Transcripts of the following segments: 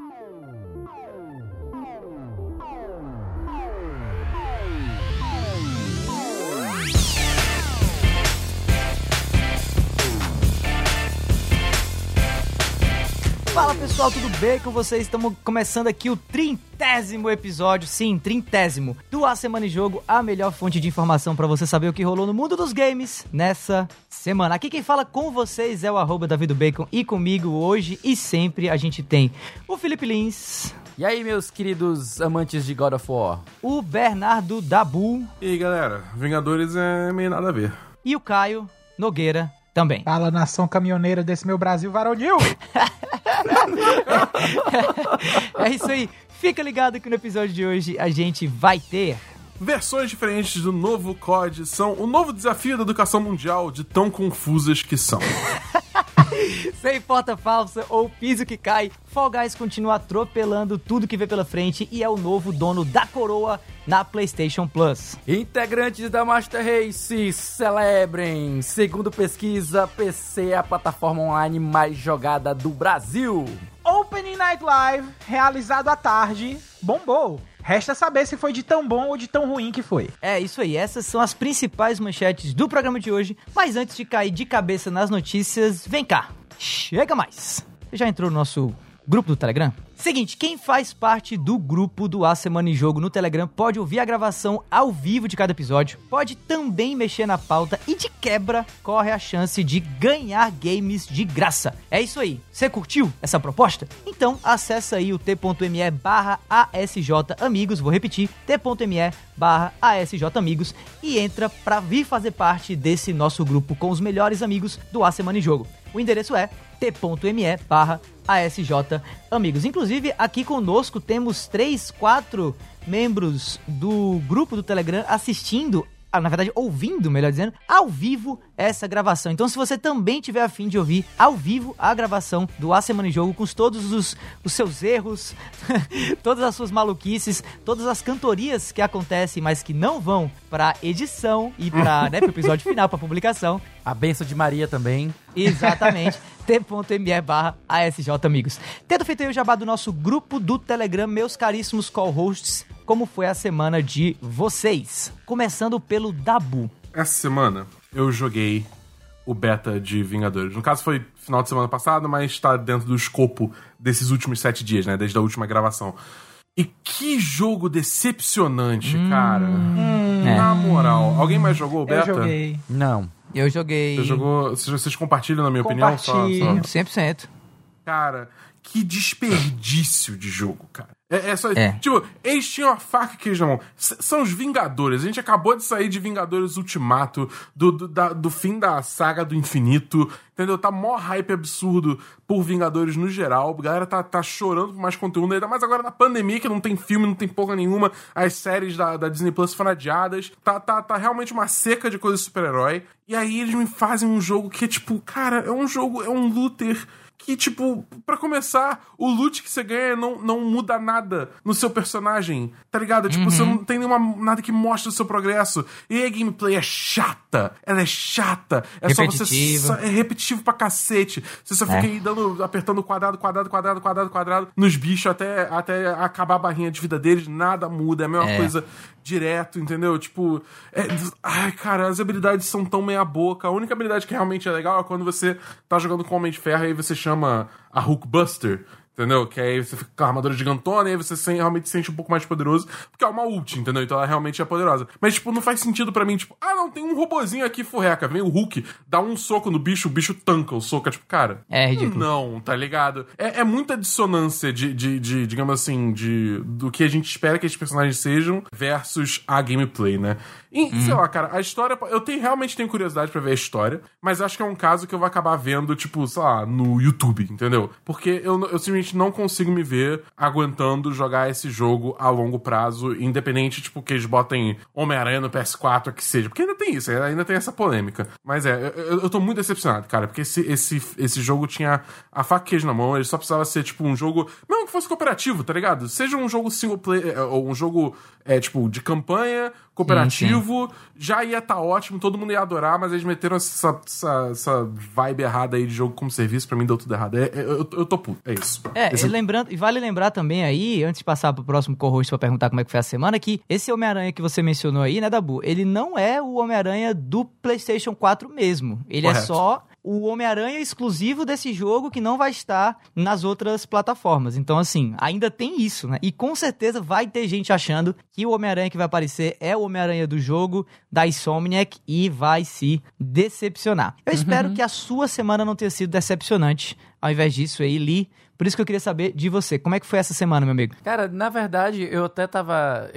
Oh. Fala pessoal, tudo bem com vocês? Estamos começando aqui o trintésimo episódio, sim, trintésimo, do A Semana em Jogo, a melhor fonte de informação para você saber o que rolou no mundo dos games nessa semana. Aqui quem fala com vocês é o arroba Davido Bacon e comigo hoje e sempre a gente tem o Felipe Lins. E aí, meus queridos amantes de God of War? O Bernardo Dabu. E aí, galera, Vingadores é meio nada a ver. E o Caio Nogueira também. Fala, nação caminhoneira desse meu Brasil varonil! é isso aí. Fica ligado que no episódio de hoje a gente vai ter Versões diferentes do novo COD são o novo desafio da educação mundial de tão confusas que são. Sem porta falsa ou piso que cai, Fall Guys continua atropelando tudo que vê pela frente e é o novo dono da coroa na PlayStation Plus. Integrantes da Master Race celebrem! Segundo pesquisa, PC é a plataforma online mais jogada do Brasil. Opening Night Live, realizado à tarde, bombou. Resta saber se foi de tão bom ou de tão ruim que foi. É isso aí, essas são as principais manchetes do programa de hoje. Mas antes de cair de cabeça nas notícias, vem cá, chega mais. Você já entrou no nosso grupo do Telegram? Seguinte, quem faz parte do grupo do A Semana em Jogo no Telegram pode ouvir a gravação ao vivo de cada episódio, pode também mexer na pauta e de quebra corre a chance de ganhar games de graça. É isso aí. Você curtiu essa proposta? Então acessa aí o t.me barra ASJ Amigos, vou repetir, t.me barra ASJ Amigos e entra pra vir fazer parte desse nosso grupo com os melhores amigos do A Semana em Jogo. O endereço é t.me barra ASJ Amigos. Inclusive, aqui conosco temos três, quatro membros do grupo do Telegram assistindo na verdade, ouvindo, melhor dizendo, ao vivo essa gravação. Então, se você também tiver afim de ouvir ao vivo a gravação do A Semana em Jogo, com todos os, os seus erros, todas as suas maluquices, todas as cantorias que acontecem, mas que não vão para edição e para né, o episódio final, para publicação. A benção de Maria também. Exatamente. t.me barra ASJ Amigos. Tendo feito aí o jabá do nosso grupo do Telegram, meus caríssimos call-hosts, como foi a semana de vocês? Começando pelo Dabu. Essa semana eu joguei o beta de Vingadores. No caso foi final de semana passada, mas está dentro do escopo desses últimos sete dias, né? Desde a última gravação. E que jogo decepcionante, hum, cara. Hum, Na é. moral. Alguém mais jogou o beta? Eu joguei. Não. Eu joguei. Você jogou. Vocês compartilham, na minha opinião? Só, só... 100%. Cara, que desperdício de jogo, cara. É, é só. É. Tipo, eles tinham a faca que eles chamam. São os Vingadores. A gente acabou de sair de Vingadores Ultimato, do, do, da, do fim da saga do infinito. Entendeu? Tá mó hype absurdo por Vingadores no geral. A galera tá, tá chorando por mais conteúdo. Ainda mais agora na pandemia, que não tem filme, não tem porra nenhuma. As séries da, da Disney Plus foram adiadas. Tá, tá, tá realmente uma seca de coisas de super-herói. E aí eles me fazem um jogo que é tipo, cara, é um jogo, é um looter que, tipo, para começar, o loot que você ganha não, não muda nada no seu personagem, tá ligado? Tipo, uhum. você não tem nenhuma, nada que mostre o seu progresso. E a gameplay é chata. Ela é chata. É repetitivo. só você. É repetitivo pra cacete. Você só fica é. aí dando, apertando quadrado, quadrado, quadrado, quadrado, quadrado nos bichos até, até acabar a barrinha de vida deles. Nada muda. É a mesma é. coisa direto, entendeu? Tipo, é, ai, cara, as habilidades são tão meia boca. A única habilidade que realmente é legal é quando você tá jogando com Homem de Ferro e aí você chama a Hulkbuster Entendeu? Que aí você fica com a armadura gigantona e aí você realmente se sente um pouco mais poderoso, porque é uma ult, entendeu? Então ela realmente é poderosa. Mas, tipo, não faz sentido para mim, tipo, ah, não, tem um robozinho aqui furreca. Vem o Hulk, dá um soco no bicho, o bicho tanca o soco. É tipo, cara. É ridículo. Não, tá ligado? É, é muita dissonância de, de, de, digamos assim, de do que a gente espera que esses personagens sejam versus a gameplay, né? E, hum. sei lá, cara, a história. Eu tenho, realmente tenho curiosidade para ver a história, mas acho que é um caso que eu vou acabar vendo, tipo, sei lá, no YouTube, entendeu? Porque eu, eu simplesmente não consigo me ver aguentando jogar esse jogo a longo prazo, independente, tipo, que eles botem Homem-Aranha no PS4, que seja. Porque ainda tem isso, ainda tem essa polêmica. Mas é, eu, eu tô muito decepcionado, cara, porque esse, esse, esse jogo tinha a faca queijo na mão, ele só precisava ser, tipo, um jogo. Mesmo que fosse cooperativo, tá ligado? Seja um jogo single player, ou um jogo, é, tipo, de campanha cooperativo, sim, sim. já ia estar tá ótimo, todo mundo ia adorar, mas eles meteram essa, essa, essa vibe errada aí de jogo como serviço, pra mim deu tudo errado. É, é, eu, eu tô puto, é isso. É, esse... lembrando, e vale lembrar também aí, antes de passar pro próximo co-host pra perguntar como é que foi a semana, que esse Homem-Aranha que você mencionou aí, né, Dabu? Ele não é o Homem-Aranha do PlayStation 4 mesmo. Ele é Correto. é só o Homem-Aranha exclusivo desse jogo que não vai estar nas outras plataformas. Então, assim, ainda tem isso, né? E com certeza vai ter gente achando que o Homem-Aranha que vai aparecer é o Homem-Aranha do jogo da Insomniac e vai se decepcionar. Eu uhum. espero que a sua semana não tenha sido decepcionante. Ao invés disso, aí, Lee, por isso que eu queria saber de você. Como é que foi essa semana, meu amigo? Cara, na verdade, eu até tava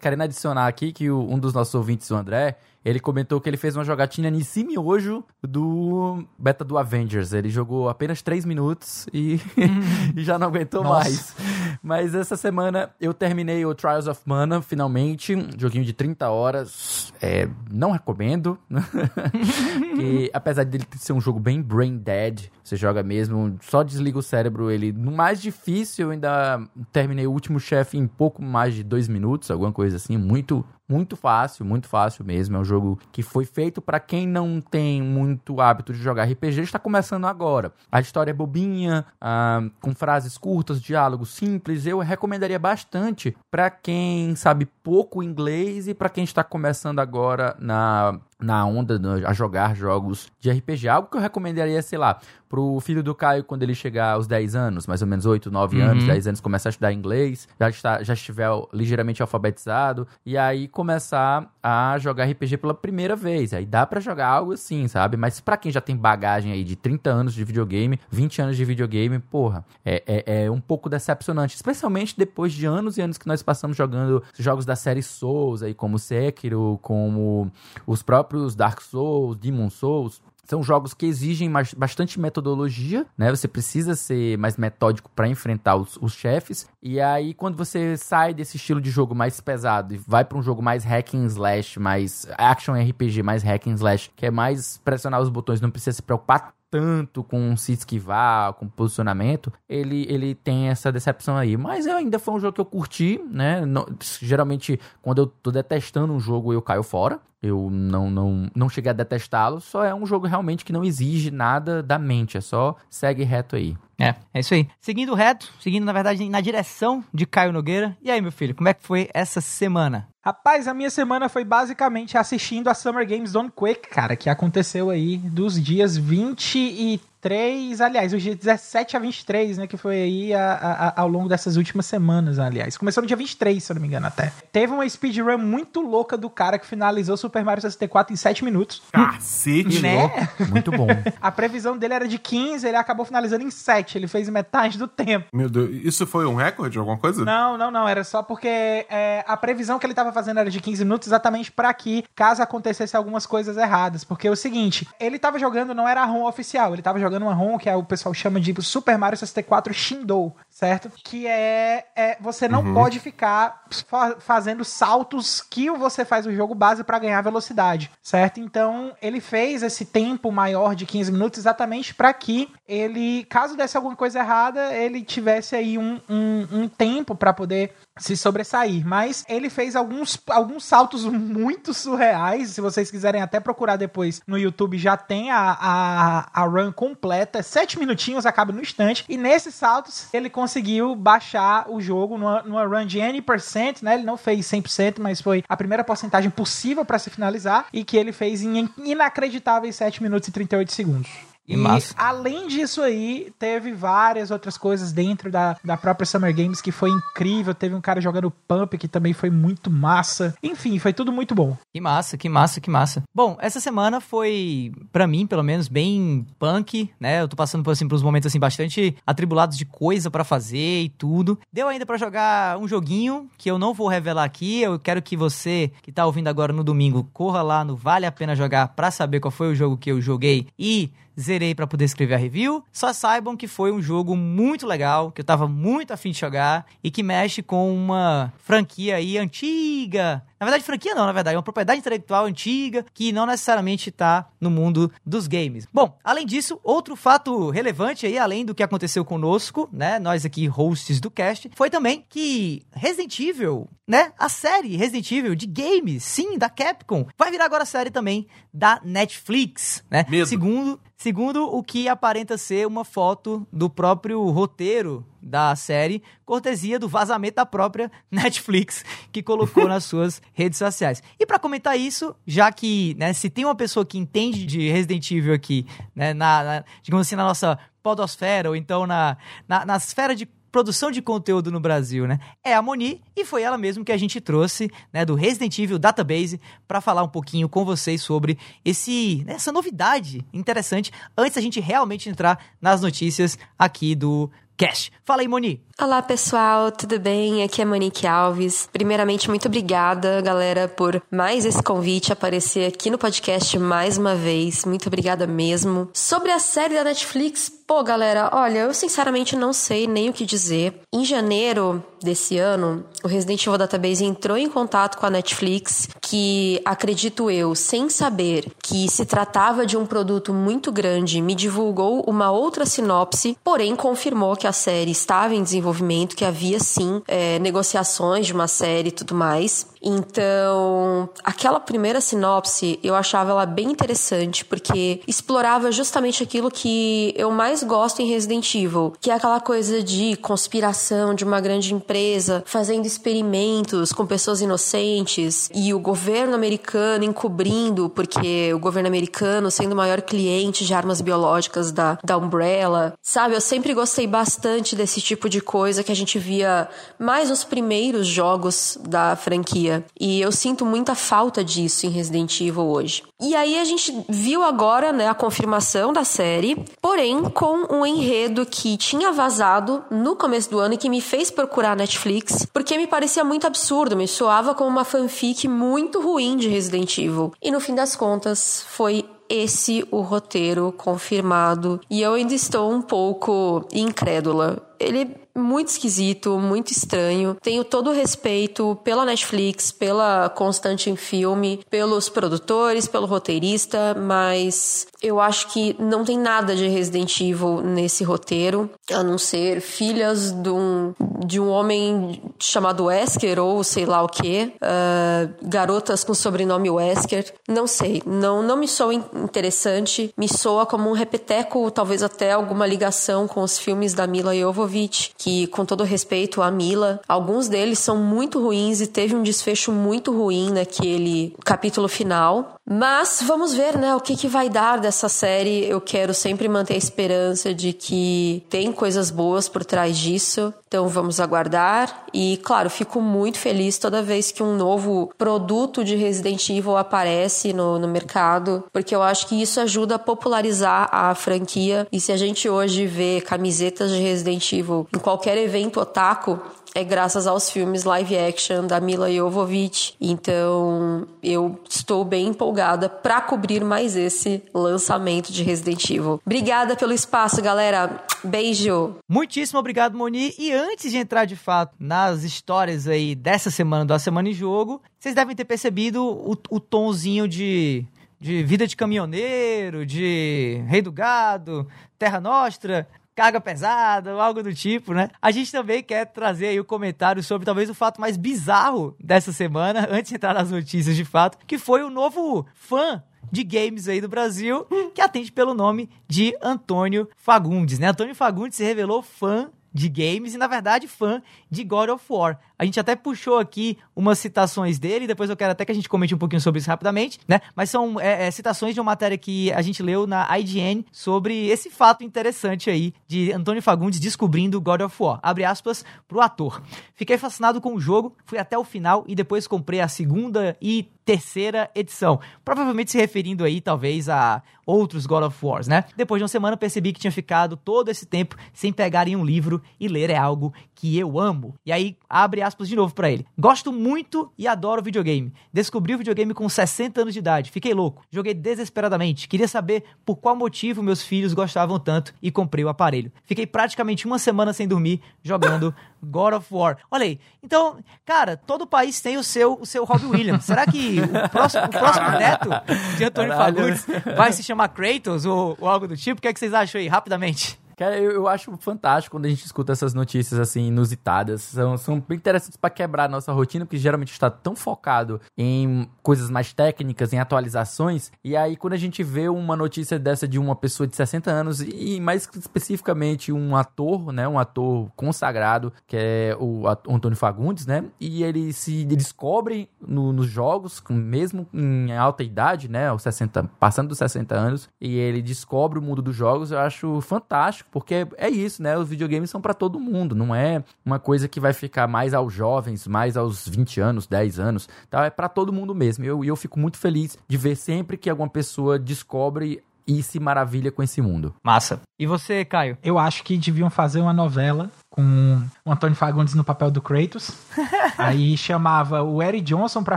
querendo adicionar aqui que o, um dos nossos ouvintes, o André, ele comentou que ele fez uma jogatina nesse miojo do beta do Avengers. Ele jogou apenas 3 minutos e, e já não aguentou Nossa. mais. Mas essa semana eu terminei o Trials of Mana, finalmente. Um joguinho de 30 horas. É, não recomendo. e, apesar dele ser um jogo bem brain dead, você joga mesmo, só desliga o cérebro. Ele, no mais difícil, eu ainda terminei o último chefe em pouco mais de 2 minutos, alguma coisa assim. Muito, muito fácil, muito fácil mesmo. É um jogo que foi feito para quem não tem muito hábito de jogar RPG, está começando agora. A história é bobinha, ah, com frases curtas, diálogos simples. Eu recomendaria bastante para quem sabe pouco inglês e para quem está começando agora na na onda a jogar jogos de RPG. Algo que eu recomendaria, sei lá, pro filho do Caio quando ele chegar aos 10 anos, mais ou menos 8, 9 uhum. anos, 10 anos, começar a estudar inglês, já, está, já estiver ligeiramente alfabetizado, e aí começar a jogar RPG pela primeira vez. Aí dá para jogar algo assim, sabe? Mas para quem já tem bagagem aí de 30 anos de videogame, 20 anos de videogame, porra, é, é, é um pouco decepcionante, especialmente depois de anos e anos que nós passamos jogando jogos da série Souls aí, como Sekiro, como os próprios próprios Dark Souls, Demon Souls, são jogos que exigem mais, bastante metodologia, né? Você precisa ser mais metódico para enfrentar os, os, chefes. E aí, quando você sai desse estilo de jogo mais pesado e vai para um jogo mais hack and slash, mais action RPG, mais hack and slash, que é mais pressionar os botões, não precisa se preocupar tanto com se esquivar, com posicionamento, ele, ele tem essa decepção aí. Mas eu ainda foi um jogo que eu curti, né? No, geralmente, quando eu tô detestando um jogo, eu caio fora. Eu não, não, não cheguei a detestá-lo. Só é um jogo realmente que não exige nada da mente. É só segue reto aí. É, é isso aí. Seguindo reto, seguindo, na verdade, na direção de Caio Nogueira. E aí, meu filho, como é que foi essa semana? Rapaz, a minha semana foi basicamente assistindo a Summer Games Don't Quake, cara, que aconteceu aí dos dias 20 e 23, aliás, os dias 17 a 23, né, que foi aí a, a, ao longo dessas últimas semanas, aliás. Começou no dia 23, se eu não me engano, até. Teve uma speedrun muito louca do cara que finalizou Super Mario 64 em 7 minutos. Cacete! Né? Muito bom. a previsão dele era de 15, ele acabou finalizando em 7, ele fez metade do tempo. Meu Deus, isso foi um recorde, alguma coisa? Não, não, não, era só porque é, a previsão que ele tava fazendo era de 15 minutos exatamente para que, caso acontecesse algumas coisas erradas, porque é o seguinte, ele tava jogando, não era a ROM oficial, ele tava jogando jogando uma ROM que é, o pessoal chama de Super Mario 64 Shindou, certo? Que é, é você não uhum. pode ficar fa fazendo saltos que você faz o jogo base para ganhar velocidade, certo? Então ele fez esse tempo maior de 15 minutos exatamente para que ele, caso desse alguma coisa errada, ele tivesse aí um, um, um tempo para poder se sobressair. Mas ele fez alguns, alguns saltos muito surreais. Se vocês quiserem até procurar depois no YouTube, já tem a, a, a run completa. Sete minutinhos, acaba no instante. E nesses saltos, ele conseguiu baixar o jogo numa, numa run de N%, né? Ele não fez 100%, mas foi a primeira porcentagem possível para se finalizar. E que ele fez em inacreditáveis 7 minutos e 38 segundos. E, Massa. além disso aí, teve várias outras coisas dentro da, da própria Summer Games que foi incrível. Teve um cara jogando Pump que também foi muito massa. Enfim, foi tudo muito bom. Que massa, que massa, que massa. Bom, essa semana foi, para mim, pelo menos, bem punk, né? Eu tô passando por, assim, por uns momentos assim bastante atribulados de coisa para fazer e tudo. Deu ainda para jogar um joguinho que eu não vou revelar aqui. Eu quero que você que tá ouvindo agora no domingo corra lá no Vale a Pena Jogar pra saber qual foi o jogo que eu joguei e zerei para poder escrever a review. Só saibam que foi um jogo muito legal, que eu tava muito afim de jogar e que mexe com uma franquia aí antiga. Na verdade, franquia não, na verdade, é uma propriedade intelectual antiga que não necessariamente tá no mundo dos games. Bom, além disso, outro fato relevante aí, além do que aconteceu conosco, né, nós aqui hosts do cast, foi também que Resident Evil, né, a série Resident Evil de games, sim, da Capcom, vai virar agora a série também da Netflix, né? Medo. Segundo, segundo o que aparenta ser uma foto do próprio roteiro da série, cortesia do vazamento da própria Netflix, que colocou nas suas redes sociais. E para comentar isso, já que, né, se tem uma pessoa que entende de Resident Evil aqui, né, na, na digamos assim, na nossa podosfera, ou então na, na, na esfera de produção de conteúdo no Brasil, né? É a Moni e foi ela mesmo que a gente trouxe, né, do Resident Evil Database para falar um pouquinho com vocês sobre esse né, essa novidade interessante antes a gente realmente entrar nas notícias aqui do Cash. Fala aí, Moni. Olá, pessoal, tudo bem? Aqui é Monique Alves. Primeiramente, muito obrigada, galera, por mais esse convite, aparecer aqui no podcast mais uma vez. Muito obrigada mesmo. Sobre a série da Netflix, pô, galera, olha, eu sinceramente não sei nem o que dizer. Em janeiro desse ano, o Resident Evil Database entrou em contato com a Netflix, que acredito eu, sem saber que se tratava de um produto muito grande, me divulgou uma outra sinopse, porém confirmou que a série estava em desenvolvimento, que havia sim é, negociações de uma série e tudo mais. Então, aquela primeira sinopse eu achava ela bem interessante porque explorava justamente aquilo que eu mais gosto em Resident Evil, que é aquela coisa de conspiração de uma grande empresa fazendo experimentos com pessoas inocentes e o governo americano encobrindo, porque o governo americano sendo o maior cliente de armas biológicas da, da Umbrella. Sabe, eu sempre gostei bastante desse tipo de coisa que a gente via mais nos primeiros jogos da franquia. E eu sinto muita falta disso em Resident Evil hoje. E aí a gente viu agora, né, a confirmação da série, porém com um enredo que tinha vazado no começo do ano e que me fez procurar a Netflix, porque me parecia muito absurdo, me soava como uma fanfic muito ruim de Resident Evil. E no fim das contas, foi esse o roteiro confirmado e eu ainda estou um pouco incrédula. Ele muito esquisito, muito estranho. Tenho todo o respeito pela Netflix, pela Constante em Filme, pelos produtores, pelo roteirista, mas eu acho que não tem nada de Resident Evil nesse roteiro, a não ser filhas de um, de um homem chamado Wesker ou sei lá o que, uh, garotas com sobrenome Wesker. Não sei, não, não me soa interessante, me soa como um repeteco, talvez até alguma ligação com os filmes da Mila Jovovich, que que, com todo respeito à Mila, alguns deles são muito ruins e teve um desfecho muito ruim naquele capítulo final. Mas vamos ver, né, o que, que vai dar dessa série. Eu quero sempre manter a esperança de que tem coisas boas por trás disso. Então vamos aguardar. E, claro, fico muito feliz toda vez que um novo produto de Resident Evil aparece no, no mercado, porque eu acho que isso ajuda a popularizar a franquia. E se a gente hoje vê camisetas de Resident Evil em qualquer evento otaku é graças aos filmes live action da Mila Jovovich. Então, eu estou bem empolgada para cobrir mais esse lançamento de Resident Evil. Obrigada pelo espaço, galera. Beijo. Muitíssimo obrigado, Moni. E antes de entrar de fato nas histórias aí dessa semana da Semana em Jogo, vocês devem ter percebido o, o tonzinho de de vida de caminhoneiro, de rei do gado, terra nostra carga pesada, ou algo do tipo, né? A gente também quer trazer aí o um comentário sobre talvez o fato mais bizarro dessa semana, antes de entrar nas notícias de fato, que foi o novo fã de games aí do Brasil, que atende pelo nome de Antônio Fagundes, né? Antônio Fagundes se revelou fã de games e, na verdade, fã de God of War. A gente até puxou aqui umas citações dele, depois eu quero até que a gente comente um pouquinho sobre isso rapidamente, né? Mas são é, é, citações de uma matéria que a gente leu na IGN sobre esse fato interessante aí de Antônio Fagundes descobrindo God of War. Abre aspas pro ator. Fiquei fascinado com o jogo, fui até o final e depois comprei a segunda e terceira edição. Provavelmente se referindo aí, talvez, a outros God of Wars, né? Depois de uma semana, percebi que tinha ficado todo esse tempo sem pegar em um livro e ler é algo que eu amo. E aí, abre aspas de novo para ele. Gosto muito e adoro videogame. Descobri o videogame com 60 anos de idade. Fiquei louco. Joguei desesperadamente. Queria saber por qual motivo meus filhos gostavam tanto e comprei o aparelho. Fiquei praticamente uma semana sem dormir jogando God of War. Olha aí. Então, cara, todo país tem o seu, o seu Robbie Williams. Será que o próximo, o próximo neto de Antônio Fagundes vai se chamar Kratos ou, ou algo do tipo? O que, é que vocês acham aí, rapidamente? Cara, eu, eu, acho fantástico quando a gente escuta essas notícias assim inusitadas. São, são bem interessantes para quebrar a nossa rotina, porque geralmente está tão focado em coisas mais técnicas, em atualizações. E aí, quando a gente vê uma notícia dessa de uma pessoa de 60 anos, e mais especificamente um ator, né? Um ator consagrado, que é o, o Antônio Fagundes, né? E ele se descobre no, nos jogos, mesmo em alta idade, né? Aos 60, passando dos 60 anos, e ele descobre o mundo dos jogos, eu acho fantástico porque é isso, né? Os videogames são para todo mundo, não é uma coisa que vai ficar mais aos jovens, mais aos 20 anos, 10 anos, tá? É para todo mundo mesmo. E eu, eu fico muito feliz de ver sempre que alguma pessoa descobre e se maravilha com esse mundo. Massa. E você, Caio? Eu acho que deviam fazer uma novela com o Antônio Fagundes no papel do Kratos. Aí chamava o Eric Johnson para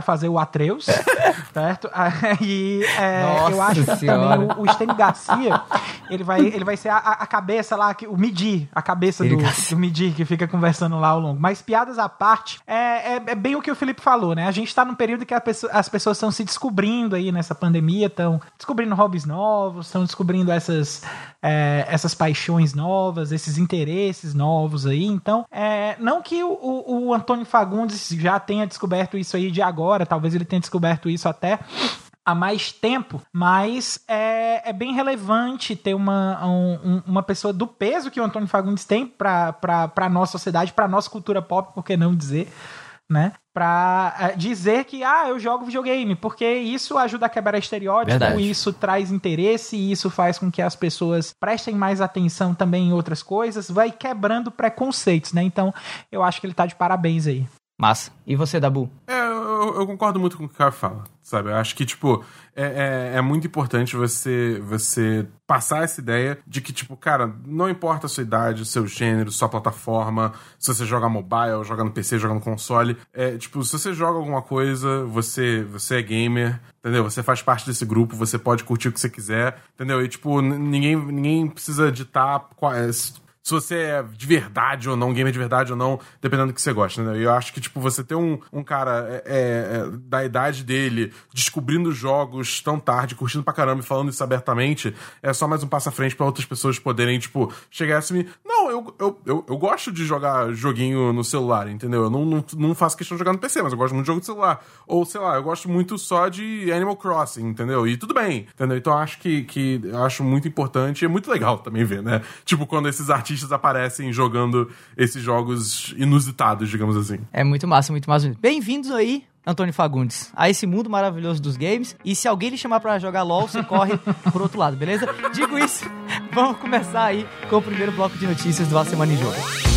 fazer o Atreus, certo? Aí é, eu acho que também o, o Stênio Garcia, ele vai, ele vai ser a, a cabeça lá, o Midi, a cabeça do, do Midi que fica conversando lá ao longo. Mas piadas à parte, é, é, é, bem o que o Felipe falou, né? A gente tá num período que pessoa, as pessoas estão se descobrindo aí nessa pandemia, estão descobrindo hobbies novos, estão descobrindo essas, é, essas paixões novas, esses interesses novos aí. Então, é, não que o, o, o Antônio Fagundes já tenha descoberto isso aí de agora, talvez ele tenha descoberto isso até há mais tempo, mas é, é bem relevante ter uma, um, uma pessoa do peso que o Antônio Fagundes tem para a nossa sociedade, para nossa cultura pop, por que não dizer, né? Pra é, dizer que, ah, eu jogo videogame, porque isso ajuda a quebrar estereótipos, Verdade. isso traz interesse, e isso faz com que as pessoas prestem mais atenção também em outras coisas, vai quebrando preconceitos, né? Então, eu acho que ele tá de parabéns aí. Massa. E você, Dabu? É, eu, eu concordo muito com o que o cara fala, sabe? Eu acho que, tipo, é, é, é, muito importante você, você passar essa ideia de que, tipo, cara, não importa a sua idade, seu gênero, sua plataforma, se você joga mobile, joga no PC, joga no console. É, tipo, se você joga alguma coisa, você, você é gamer, entendeu? Você faz parte desse grupo, você pode curtir o que você quiser, entendeu? E, tipo, ninguém, ninguém precisa ditar qual, se você é de verdade ou não, gamer de verdade ou não, dependendo do que você gosta, né? Eu acho que, tipo, você ter um, um cara é, é, é, da idade dele descobrindo jogos tão tarde, curtindo pra caramba e falando isso abertamente, é só mais um passo à frente pra outras pessoas poderem, tipo, chegar assim não, eu, eu, eu, eu, gosto de jogar joguinho no celular, entendeu? Eu não, não, não faço questão de jogar no PC, mas eu gosto muito de jogo de celular. Ou, sei lá, eu gosto muito só de Animal Crossing, entendeu? E tudo bem, entendeu? Então acho que, que acho muito importante e é muito legal também ver, né? Tipo, quando esses artistas artistas aparecem jogando esses jogos inusitados, digamos assim. É muito massa, muito massa. Bem-vindos aí Antônio Fagundes, a esse mundo maravilhoso dos games. E se alguém lhe chamar para jogar LOL, você corre pro outro lado, beleza? Digo isso, vamos começar aí com o primeiro bloco de notícias do A Semana em Jogo.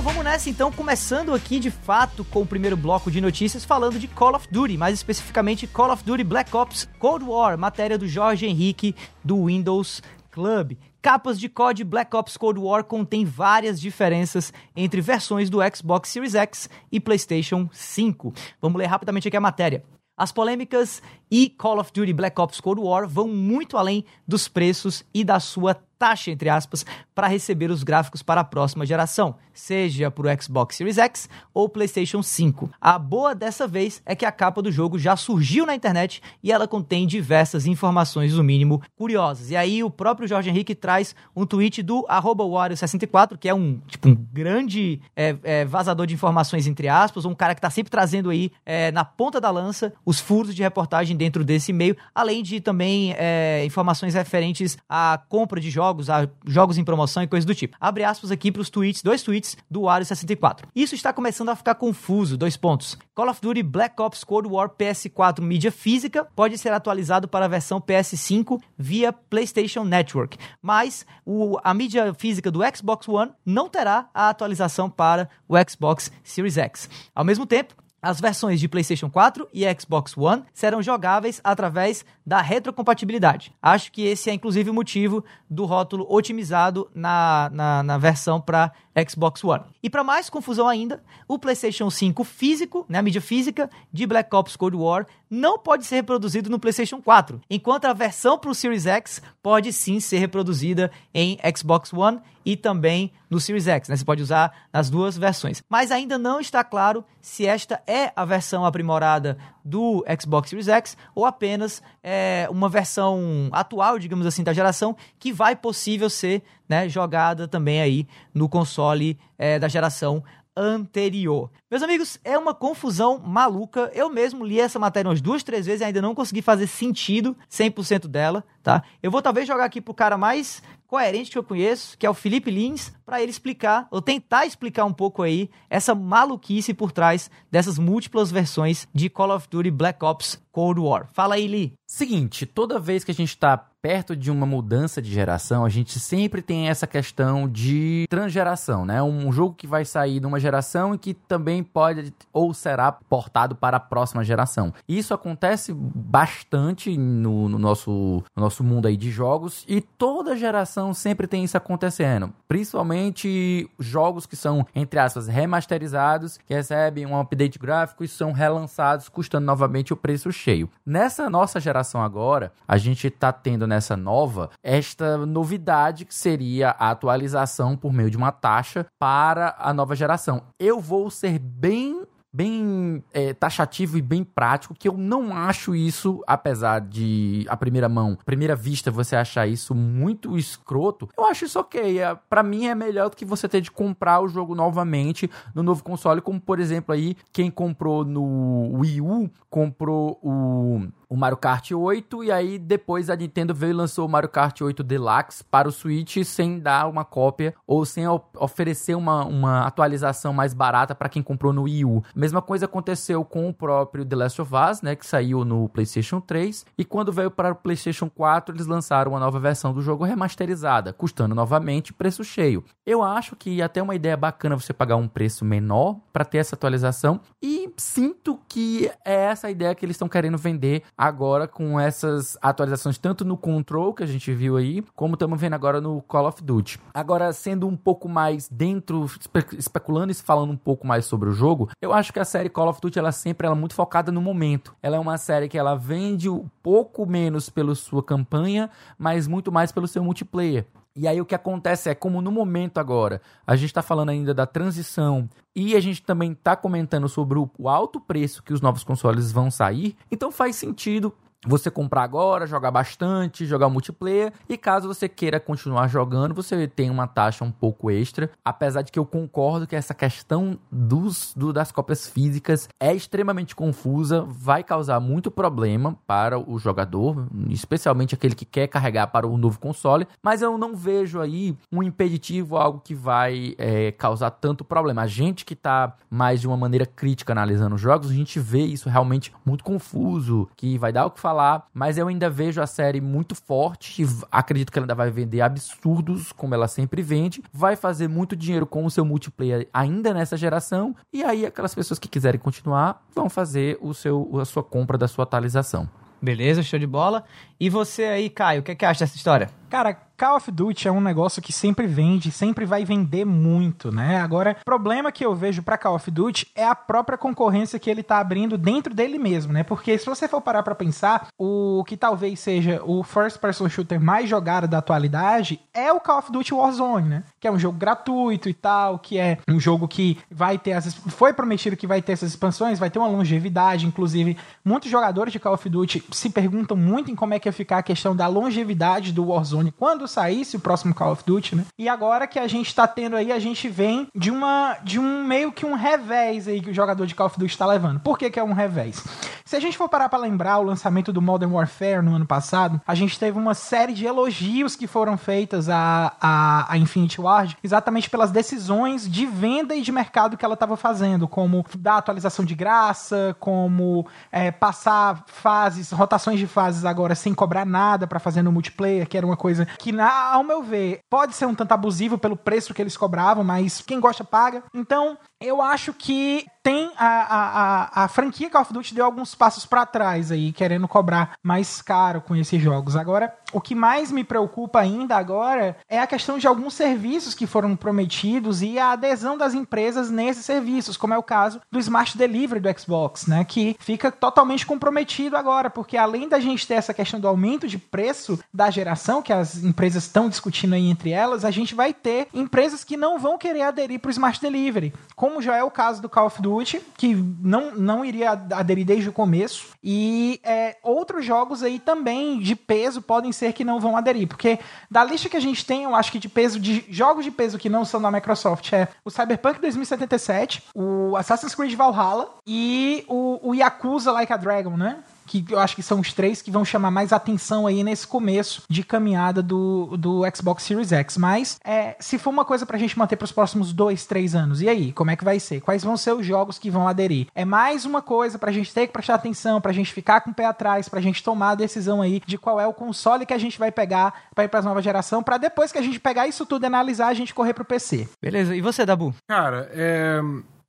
Bom, vamos nessa então, começando aqui de fato com o primeiro bloco de notícias, falando de Call of Duty, mais especificamente Call of Duty Black Ops Cold War, matéria do Jorge Henrique do Windows Club. Capas de COD Black Ops Cold War contém várias diferenças entre versões do Xbox Series X e PlayStation 5. Vamos ler rapidamente aqui a matéria. As polêmicas e Call of Duty Black Ops Cold War vão muito além dos preços e da sua taxa, entre aspas, para receber os gráficos para a próxima geração, seja para o Xbox Series X ou PlayStation 5. A boa dessa vez é que a capa do jogo já surgiu na internet e ela contém diversas informações, no mínimo, curiosas. E aí o próprio Jorge Henrique traz um tweet do Wario64, que é um, tipo, um grande é, é, vazador de informações, entre aspas, um cara que está sempre trazendo aí é, na ponta da lança os furos de reportagem dentro desse e-mail, além de também é, informações referentes à compra de jogos, a jogos em promoção e coisas do tipo. Abre aspas aqui para os tweets, dois tweets do Wario64. Isso está começando a ficar confuso, dois pontos. Call of Duty Black Ops Cold War PS4 mídia física pode ser atualizado para a versão PS5 via PlayStation Network, mas o, a mídia física do Xbox One não terá a atualização para o Xbox Series X. Ao mesmo tempo, as versões de PlayStation 4 e Xbox One serão jogáveis através da retrocompatibilidade. Acho que esse é inclusive o motivo do rótulo otimizado na, na, na versão para Xbox One. E para mais confusão ainda, o PlayStation 5 físico, né, a mídia física de Black Ops Cold War, não pode ser reproduzido no PlayStation 4, enquanto a versão para o Series X pode sim ser reproduzida em Xbox One e também no Series X. Né? Você pode usar nas duas versões. Mas ainda não está claro se esta é a versão aprimorada do Xbox Series X ou apenas é, uma versão atual, digamos assim, da geração que vai possível ser né, jogada também aí no console é, da geração anterior. Meus amigos, é uma confusão maluca. Eu mesmo li essa matéria umas duas, três vezes e ainda não consegui fazer sentido 100% dela, tá? Eu vou talvez jogar aqui pro cara mais coerente que eu conheço, que é o Felipe Lins, para ele explicar, ou tentar explicar um pouco aí, essa maluquice por trás dessas múltiplas versões de Call of Duty Black Ops Cold War. Fala aí, Lee. Seguinte, toda vez que a gente está perto de uma mudança de geração, a gente sempre tem essa questão de transgeração, né? Um jogo que vai sair de uma geração e que também pode ou será portado para a próxima geração. Isso acontece bastante no, no nosso, no nosso mundo aí de jogos e toda geração sempre tem isso acontecendo. Principalmente jogos que são, entre aspas, remasterizados, que recebem um update gráfico e são relançados, custando novamente o preço cheio. Nessa nossa geração agora, a gente está tendo nessa nova esta novidade que seria a atualização por meio de uma taxa para a nova geração. Eu vou ser bem bem é, taxativo e bem prático, que eu não acho isso, apesar de a primeira mão, primeira vista, você achar isso muito escroto, eu acho isso ok. É, para mim é melhor do que você ter de comprar o jogo novamente no novo console, como por exemplo aí, quem comprou no Wii U, comprou o o Mario Kart 8 e aí depois a Nintendo veio e lançou o Mario Kart 8 Deluxe para o Switch sem dar uma cópia ou sem oferecer uma, uma atualização mais barata para quem comprou no Wii U. Mesma coisa aconteceu com o próprio The Last of Us, né, que saiu no PlayStation 3 e quando veio para o PlayStation 4 eles lançaram uma nova versão do jogo remasterizada, custando novamente preço cheio. Eu acho que é até uma ideia bacana você pagar um preço menor para ter essa atualização e sinto que é essa ideia que eles estão querendo vender agora com essas atualizações, tanto no Control, que a gente viu aí, como estamos vendo agora no Call of Duty. Agora, sendo um pouco mais dentro, espe especulando e falando um pouco mais sobre o jogo, eu acho que a série Call of Duty, ela sempre ela é muito focada no momento. Ela é uma série que ela vende um pouco menos pela sua campanha, mas muito mais pelo seu multiplayer. E aí o que acontece é, como no momento agora, a gente está falando ainda da transição e a gente também está comentando sobre o, alto preço que os novos consoles vão sair, então faz sentido você comprar agora, jogar bastante, jogar multiplayer e caso você queira continuar jogando, você tem uma taxa um pouco extra. Apesar de que eu concordo que essa questão dos do, das cópias físicas é extremamente confusa, vai causar muito problema para o jogador, especialmente aquele que quer carregar para o novo console. Mas eu não vejo aí um impeditivo, algo que vai é, causar tanto problema. A gente que está mais de uma maneira crítica analisando os jogos, a gente vê isso realmente muito confuso, que vai dar o que falar falar, mas eu ainda vejo a série muito forte. Acredito que ela ainda vai vender absurdos, como ela sempre vende. Vai fazer muito dinheiro com o seu multiplayer ainda nessa geração. E aí, aquelas pessoas que quiserem continuar vão fazer o seu, a sua compra da sua atualização. Beleza, show de bola. E você aí, Caio, o que, é que acha dessa história? Cara, Call of Duty é um negócio que sempre vende, sempre vai vender muito, né? Agora, o problema que eu vejo para Call of Duty é a própria concorrência que ele tá abrindo dentro dele mesmo, né? Porque se você for parar para pensar, o que talvez seja o first person shooter mais jogado da atualidade é o Call of Duty Warzone, né? Que é um jogo gratuito e tal, que é um jogo que vai ter as foi prometido que vai ter essas expansões, vai ter uma longevidade, inclusive muitos jogadores de Call of Duty se perguntam muito em como é que ia ficar a questão da longevidade do Warzone quando saísse o próximo Call of Duty, né? E agora que a gente tá tendo aí, a gente vem de uma de um meio que um revés aí que o jogador de Call of Duty tá levando. Por que que é um revés? Se a gente for parar para lembrar o lançamento do Modern Warfare no ano passado, a gente teve uma série de elogios que foram feitas a, a, a Infinity Ward exatamente pelas decisões de venda e de mercado que ela estava fazendo, como dar atualização de graça, como é, passar fases, rotações de fases agora sem cobrar nada para fazer no multiplayer, que era uma coisa que ao meu ver, pode ser um tanto abusivo pelo preço que eles cobravam, mas quem gosta paga. Então, eu acho que tem a, a, a, a, franquia Call of Duty deu alguns passos para trás aí, querendo cobrar mais caro com esses jogos. Agora, o que mais me preocupa ainda agora é a questão de alguns serviços que foram prometidos e a adesão das empresas nesses serviços, como é o caso do Smart Delivery do Xbox, né, que fica totalmente comprometido agora, porque além da gente ter essa questão do aumento de preço da geração que as empresas estão discutindo aí entre elas, a gente vai ter empresas que não vão querer aderir para o Smart Delivery, como já é o caso do Call of Duty, que não, não iria aderir desde o começo, e é, outros jogos aí também de peso podem ser que não vão aderir, porque da lista que a gente tem, eu acho que de peso, de jogos de peso que não são da Microsoft, é o Cyberpunk 2077, o Assassin's Creed Valhalla e o, o Yakuza Like a Dragon, né? Que eu acho que são os três que vão chamar mais atenção aí nesse começo de caminhada do, do Xbox Series X. Mas é, se for uma coisa pra gente manter pros próximos dois, três anos, e aí? Como é que vai ser? Quais vão ser os jogos que vão aderir? É mais uma coisa pra gente ter que prestar atenção, pra gente ficar com o pé atrás, pra gente tomar a decisão aí de qual é o console que a gente vai pegar pra ir pra nova geração, pra depois que a gente pegar isso tudo e analisar, a gente correr pro PC. Beleza, e você, Dabu? Cara, é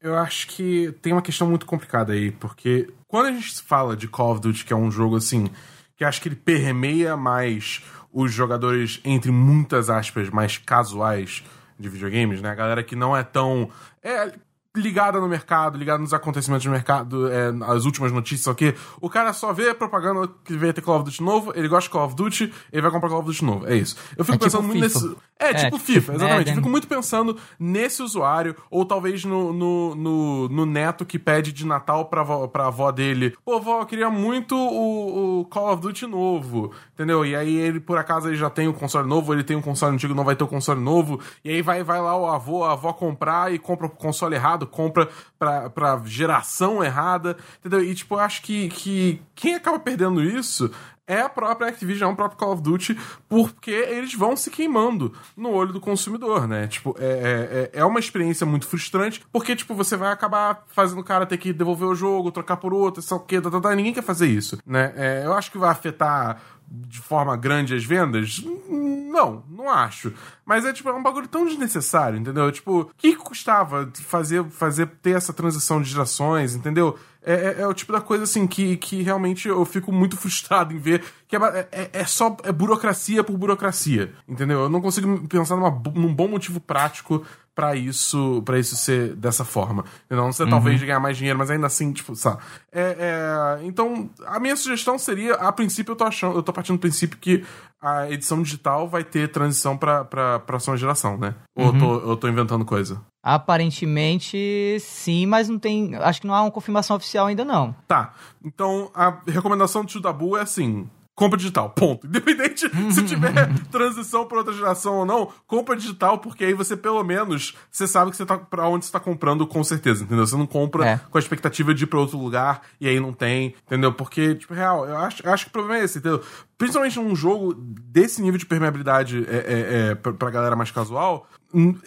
eu acho que tem uma questão muito complicada aí, porque quando a gente fala de Call of Duty, que é um jogo assim, que acho que ele permeia mais os jogadores, entre muitas aspas, mais casuais de videogames, né? A galera que não é tão. É, ligada no mercado, ligada nos acontecimentos do mercado, é, as últimas notícias aqui. O cara só vê propaganda que vai ter Call of Duty novo, ele gosta de Call of Duty, ele vai comprar Call of Duty novo. É isso. Eu fico é pensando tipo muito FIFA. nesse. É, é tipo, tipo FIFA, exatamente. É, fico muito pensando nesse usuário, ou talvez no, no, no, no, neto que pede de Natal pra, avó, pra avó dele. Pô, vó, eu queria muito o, o, Call of Duty novo, entendeu? E aí ele, por acaso, ele já tem o console novo, ele tem um console antigo, não vai ter o console novo, e aí vai, vai lá o avô, a avó comprar e compra o console errado errado, compra pra, pra geração errada, entendeu? E, tipo, eu acho que, que quem acaba perdendo isso é a própria Activision, é o próprio Call of Duty, porque eles vão se queimando no olho do consumidor, né? Tipo, é, é, é uma experiência muito frustrante, porque, tipo, você vai acabar fazendo o cara ter que devolver o jogo, trocar por outro, sei o quê, tá, tá, tá, ninguém quer fazer isso, né? É, eu acho que vai afetar de forma grande as vendas? Não, não acho. Mas é tipo, é um bagulho tão desnecessário, entendeu? Tipo, o que custava fazer, fazer ter essa transição de gerações, entendeu? É, é, é, o tipo da coisa assim que, que realmente eu fico muito frustrado em ver que é, é, é só é burocracia por burocracia, entendeu? Eu não consigo pensar numa, num bom motivo prático para isso para isso ser dessa forma. Não sei, uhum. talvez de ganhar mais dinheiro, mas ainda assim, tipo, sabe? É, é, então, a minha sugestão seria, a princípio, eu tô achando, eu tô partindo do princípio que a edição digital vai ter transição pra, pra próxima geração, né? Ou uhum. eu, tô, eu tô inventando coisa? Aparentemente, sim, mas não tem. Acho que não há uma confirmação oficial ainda, não. Tá. Então, a recomendação do Dabu é assim: compra digital, ponto. Independente se tiver transição para outra geração ou não, compra digital, porque aí você pelo menos você sabe que você tá para onde você tá comprando com certeza, entendeu? Você não compra é. com a expectativa de ir para outro lugar e aí não tem, entendeu? Porque, tipo, real, eu acho, eu acho que o problema é esse, entendeu? Principalmente num jogo desse nível de permeabilidade é, é, é, pra, galera mais casual,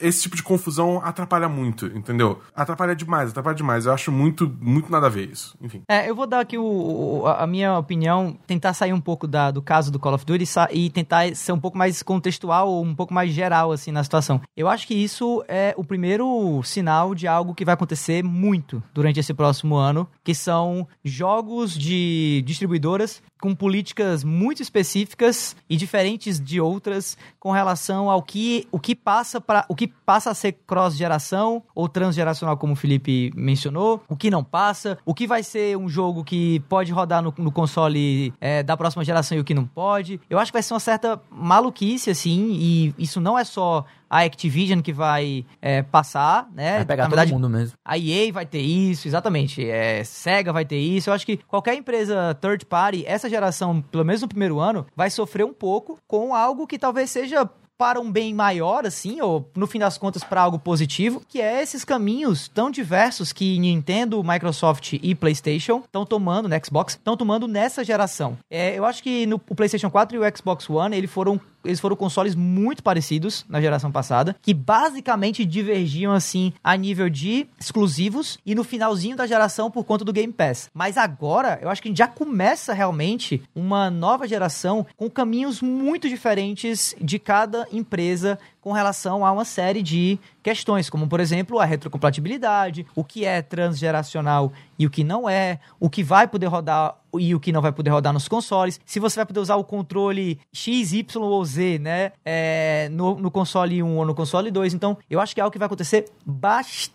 esse tipo de confusão atrapalha muito, entendeu? Atrapalha demais, atrapalha demais. Eu acho muito, muito nada a ver isso. Enfim. É, eu vou dar aqui o, o a minha opinião, tentar sair um pouco da, do caso do Call of Duty e tentar ser um pouco mais contextual ou um pouco mais geral, assim, na situação. Eu acho que isso é o primeiro sinal de algo que vai acontecer muito durante esse próximo ano, que são jogos de distribuidoras com políticas muito específicas e diferentes de outras com relação ao que o que passa para o que passa a ser cross geração ou transgeracional como o Felipe mencionou, o que não passa, o que vai ser um jogo que pode rodar no, no console é, da próxima geração e o que não pode. Eu acho que vai ser uma certa maluquice assim e isso não é só a Activision que vai é, passar, né? Vai pegar Na verdade, todo mundo mesmo. A EA vai ter isso, exatamente. É, Sega vai ter isso. Eu acho que qualquer empresa third party, essa geração, pelo menos no primeiro ano, vai sofrer um pouco com algo que talvez seja para um bem maior, assim, ou no fim das contas para algo positivo, que é esses caminhos tão diversos que Nintendo, Microsoft e PlayStation estão tomando, no Xbox, estão tomando nessa geração. É, eu acho que no o PlayStation 4 e o Xbox One, eles foram eles foram consoles muito parecidos na geração passada, que basicamente divergiam assim a nível de exclusivos e no finalzinho da geração por conta do Game Pass. Mas agora, eu acho que já começa realmente uma nova geração com caminhos muito diferentes de cada empresa com relação a uma série de questões, como por exemplo a retrocompatibilidade, o que é transgeracional e o que não é, o que vai poder rodar e o que não vai poder rodar nos consoles, se você vai poder usar o controle X, Y ou Z, né, é, no, no console 1 ou no console 2. Então, eu acho que é algo que vai acontecer bastante.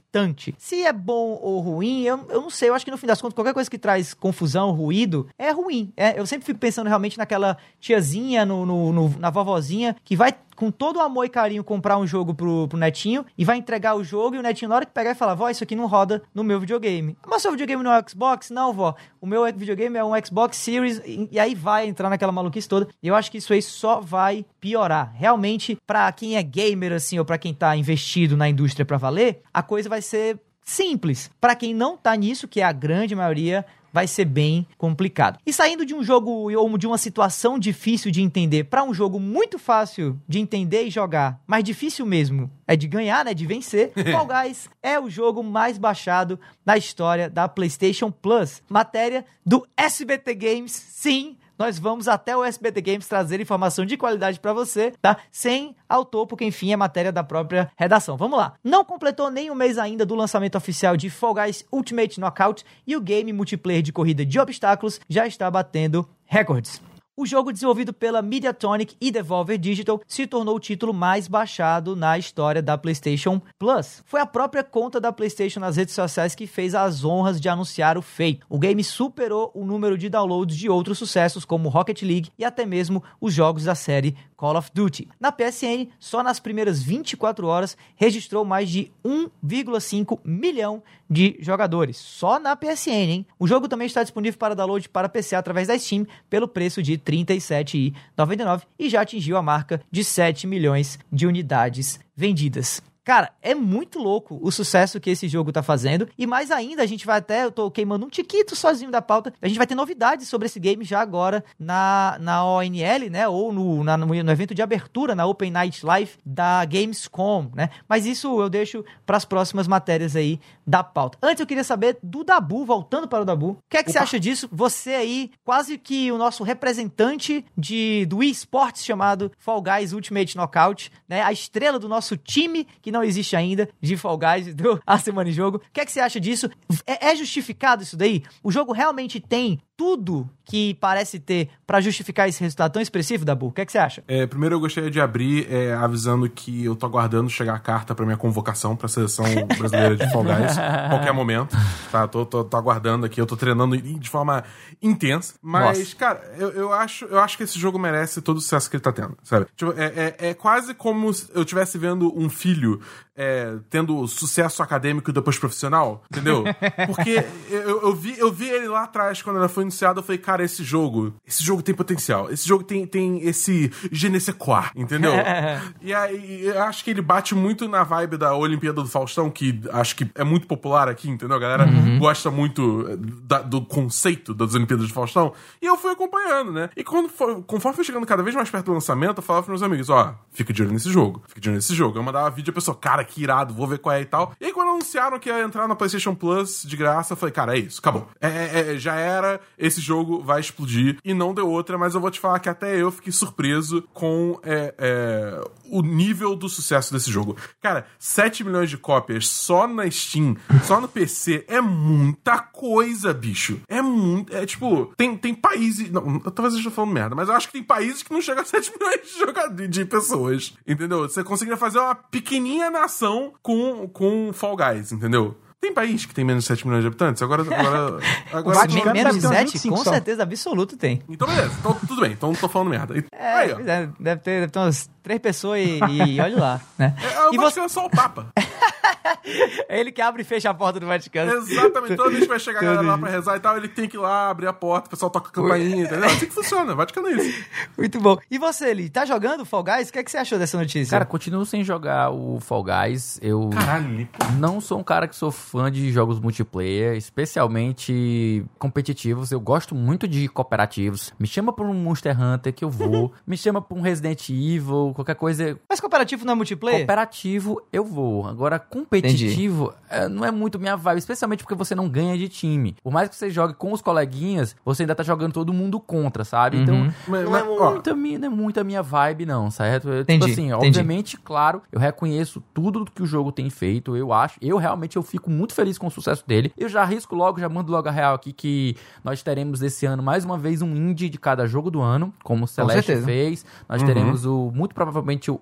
Se é bom ou ruim, eu, eu não sei. Eu acho que no fim das contas, qualquer coisa que traz confusão, ruído, é ruim. É, eu sempre fico pensando realmente naquela tiazinha, no, no, no na vovozinha, que vai com todo o amor e carinho, comprar um jogo pro, pro netinho e vai entregar o jogo e o netinho, na hora que pegar, e falar: Vó, isso aqui não roda no meu videogame. Mas seu videogame não é Xbox? Não, vó. O meu videogame é um Xbox Series e, e aí vai entrar naquela maluquice toda. E eu acho que isso aí só vai piorar. Realmente, para quem é gamer, assim, ou para quem tá investido na indústria para valer, a coisa vai ser simples. Para quem não tá nisso, que é a grande maioria, vai ser bem complicado. E saindo de um jogo ou de uma situação difícil de entender para um jogo muito fácil de entender e jogar, mas difícil mesmo é de ganhar, né, de vencer, Fall Guys é o jogo mais baixado na história da PlayStation Plus. Matéria do SBT Games, sim, nós vamos até o SBT Games trazer informação de qualidade para você, tá? Sem autor, porque enfim é matéria da própria redação. Vamos lá. Não completou nem um mês ainda do lançamento oficial de Fall Guys Ultimate Knockout e o game multiplayer de corrida de obstáculos já está batendo recordes. O jogo desenvolvido pela Mediatonic e Devolver Digital se tornou o título mais baixado na história da PlayStation Plus. Foi a própria conta da PlayStation nas redes sociais que fez as honras de anunciar o feito. O game superou o número de downloads de outros sucessos como Rocket League e até mesmo os jogos da série Call of Duty. Na PSN, só nas primeiras 24 horas registrou mais de 1,5 milhão de jogadores. Só na PSN, hein? O jogo também está disponível para download para PC através da Steam pelo preço de R$ 37,99 e já atingiu a marca de 7 milhões de unidades vendidas. Cara, é muito louco o sucesso que esse jogo tá fazendo. E mais ainda, a gente vai até. Eu tô queimando um tiquito sozinho da pauta. A gente vai ter novidades sobre esse game já agora na, na ONL, né? Ou no, na, no, evento de abertura, na Open Night Live da Gamescom, né? Mas isso eu deixo para as próximas matérias aí da pauta. Antes eu queria saber do Dabu, voltando para o Dabu. O que é que Opa. você acha disso? Você aí, quase que o nosso representante de, do eSports chamado Fall Guys Ultimate Knockout, né? A estrela do nosso time que não não existe ainda, de Fall Guys do A Semana em Jogo. O que é que você acha disso? É, é justificado isso daí? O jogo realmente tem tudo que parece ter para justificar esse resultado tão expressivo, Dabu? O que, é que você acha? É, primeiro eu gostaria de abrir é, avisando que eu tô aguardando chegar a carta para minha convocação para a seleção brasileira de Fall Guys, qualquer momento. Tá, tô, tô, tô, aguardando aqui, eu tô treinando de forma intensa. Mas, Nossa. cara, eu, eu, acho, eu acho que esse jogo merece todo o sucesso que ele tá tendo, sabe? Tipo, é, é, é quase como se eu estivesse vendo um filho é, tendo sucesso acadêmico e depois profissional, entendeu? Porque eu, eu, vi, eu vi ele lá atrás, quando ela foi anunciada, eu falei, cara, esse jogo, esse jogo tem potencial. Esse jogo tem, tem esse je ne sais quoi, entendeu? e aí, eu acho que ele bate muito na vibe da Olimpíada do Faustão, que acho que é muito popular aqui, entendeu? A galera uhum. gosta muito eh, da, do conceito das Olimpíadas do Faustão. E eu fui acompanhando, né? E quando foi, conforme foi chegando cada vez mais perto do lançamento, eu falava pros meus amigos, ó, fica de olho nesse jogo, fica de olho nesse jogo. Eu mandava vídeo a pessoa, cara, que irado, vou ver qual é e tal. E aí, quando anunciaram que ia entrar na PlayStation Plus de graça, eu falei, cara, é isso, acabou. É, é, é, já era, esse jogo vai explodir. E não deu outra, mas eu vou te falar que até eu fiquei surpreso com é, é o nível do sucesso desse jogo. Cara, 7 milhões de cópias só na Steam, só no PC, é muita coisa, bicho. É muito. É tipo, tem, tem países. Não, talvez eu esteja falando merda, mas eu acho que tem países que não chegam a 7 milhões de, jogadores, de pessoas. Entendeu? Você conseguiria fazer uma pequenininha nação com, com Fall Guys, entendeu? Tem país que tem menos de 7 milhões de habitantes? Agora. agora, agora o menos de 7? Com só. certeza absoluto tem. Então, beleza. Então, tudo bem. Então, não tô falando merda. É, Aí, é, deve, ter, deve ter umas três pessoas e, e olha lá, né? É, e você... é só o Papa. é ele que abre e fecha a porta do Vaticano. Exatamente. Toda vez que vai chegar a galera lá pra rezar e tal, ele tem que ir lá abrir a porta, o pessoal toca a campainha, entendeu? Assim que funciona. Vaticano é isso. Muito bom. E você, Eli, tá jogando Fall Guys? O que, é que você achou dessa notícia? Cara, continuo sem jogar o Fall Guys. Eu Caralho, não sou um cara que sou fã de jogos multiplayer, especialmente competitivos. Eu gosto muito de cooperativos. Me chama pra um Monster Hunter que eu vou. Me chama pra um Resident Evil qualquer coisa. Mas cooperativo não é multiplayer? Cooperativo eu vou. Agora, competitivo é, não é muito minha vibe, especialmente porque você não ganha de time. Por mais que você jogue com os coleguinhas, você ainda tá jogando todo mundo contra, sabe? Então, Uhum. Mas- não, mas, é muito a minha, não é muito a minha vibe, não, certo? Eu, Entendi, tipo assim, entendi. obviamente, claro, eu reconheço tudo que o jogo tem feito, eu acho. Eu realmente eu fico muito feliz com o sucesso dele. Eu já arrisco logo, já mando logo a real aqui que nós teremos esse ano mais uma vez um indie de cada jogo do ano, como o Celeste fez. Nós Uhum. teremos o muito provavelmente o,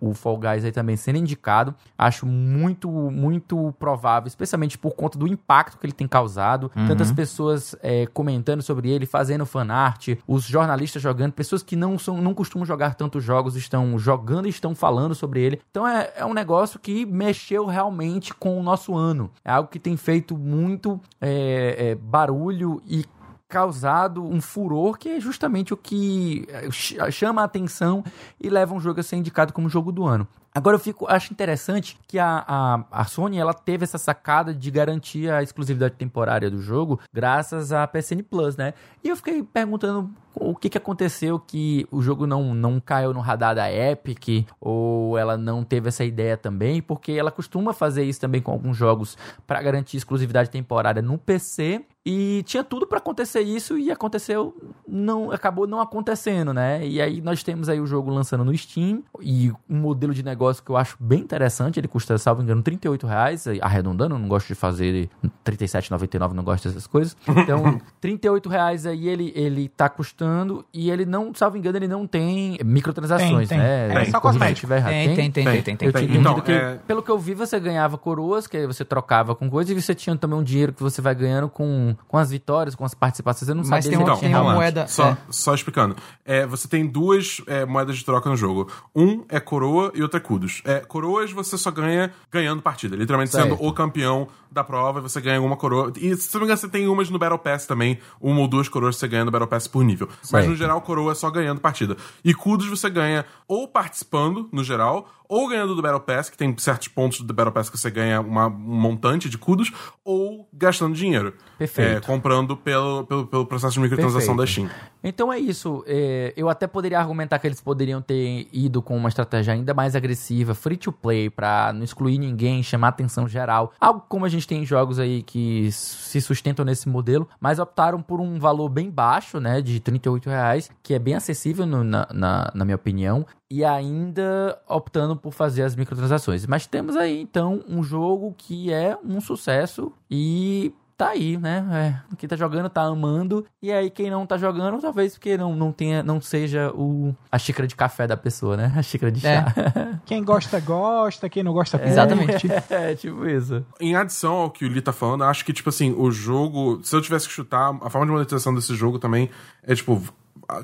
o, Fall Guys aí também sendo indicado. Acho muito, muito provável, especialmente por conta do impacto que ele tem causado. Uhum. Tantas pessoas é, comentando sobre ele, fazendo fanart, os jornalistas jogando, pessoas que não são, não costumam jogar tantos jogos estão jogando e estão falando sobre ele. Então é, é um negócio que mexeu realmente com o nosso ano. É algo que tem feito muito é, é, barulho e causado um furor que é justamente o que eh, ch- chama a atenção e leva um jogo a ser indicado como jogo do ano. Agora eu fico, acho interessante que a, a, a Sony ela teve essa sacada de garantir a exclusividade temporária do jogo graças à PSN Plus, né? E eu fiquei perguntando o que, que aconteceu que o jogo não, não caiu no radar da Epic ou ela não teve essa ideia também, porque ela costuma fazer isso também com alguns jogos para garantir exclusividade temporária no PC e tinha tudo para acontecer isso e aconteceu, não acabou não acontecendo, né? E aí nós temos aí o jogo lançando no Steam e um modelo de negócio que eu acho bem interessante, ele custa, salvo engano, 38 reais, arredondando, eu não gosto de fazer 37,99, não gosto dessas coisas. Então, 38 reais aí ele, ele tá custando e ele não, salvo engano, ele não tem microtransações, Tem, tem. né? É Corrija só cosmético. Tem, tem, tem, tem, tem. tem. Tem. Então, que, é- pelo que eu vi, você ganhava coroas, que aí você trocava com coisas, e você tinha também um dinheiro que você vai ganhando com, com as vitórias, com as participações. Eu não Mas sabia tem se tem uma moeda- Só, é. só explicando. É, você tem duas é, moedas de troca no jogo. Um é coroa e outro é É, coroas você só ganha ganhando partida. Literalmente Certo. sendo o campeão da prova, você ganha uma coroa. E se não me engano, você tem umas no Battle Pass também. Uma ou duas coroas você ganha no Battle Pass por nível. Mas Certo. no geral, coroa é só ganhando partida. E kudos você ganha ou participando, no geral, ou ganhando do Battle Pass, que tem certos pontos do Battle Pass que você ganha uma- um montante de kudos, ou gastando dinheiro. Perfeito. É, comprando pelo, pelo, pelo processo de microtransação Perfeito. da Steam. Então é isso. É, eu até poderia argumentar que eles poderiam ter ido com uma estratégia ainda mais agressiva, free to play, pra não excluir ninguém, chamar atenção geral. Algo como a gente tem em jogos aí que se sustentam nesse modelo, mas optaram por um valor bem baixo, né, de 38 reais, que é bem acessível no- na, na, na minha opinião. E ainda optando por fazer as microtransações. Mas temos aí, então, um jogo que é um sucesso e tá aí, né? É, quem tá jogando tá amando. E aí, quem não tá jogando, talvez porque não, não tenha, não seja o, a xícara de café da pessoa, né? A xícara de chá. Quem gosta, gosta. Quem não gosta, curte. Exatamente. É, tipo isso. Em adição ao que o Lee tá falando, acho que, tipo assim, o jogo. Se eu tivesse que chutar, a forma de monetização desse jogo também é, tipo.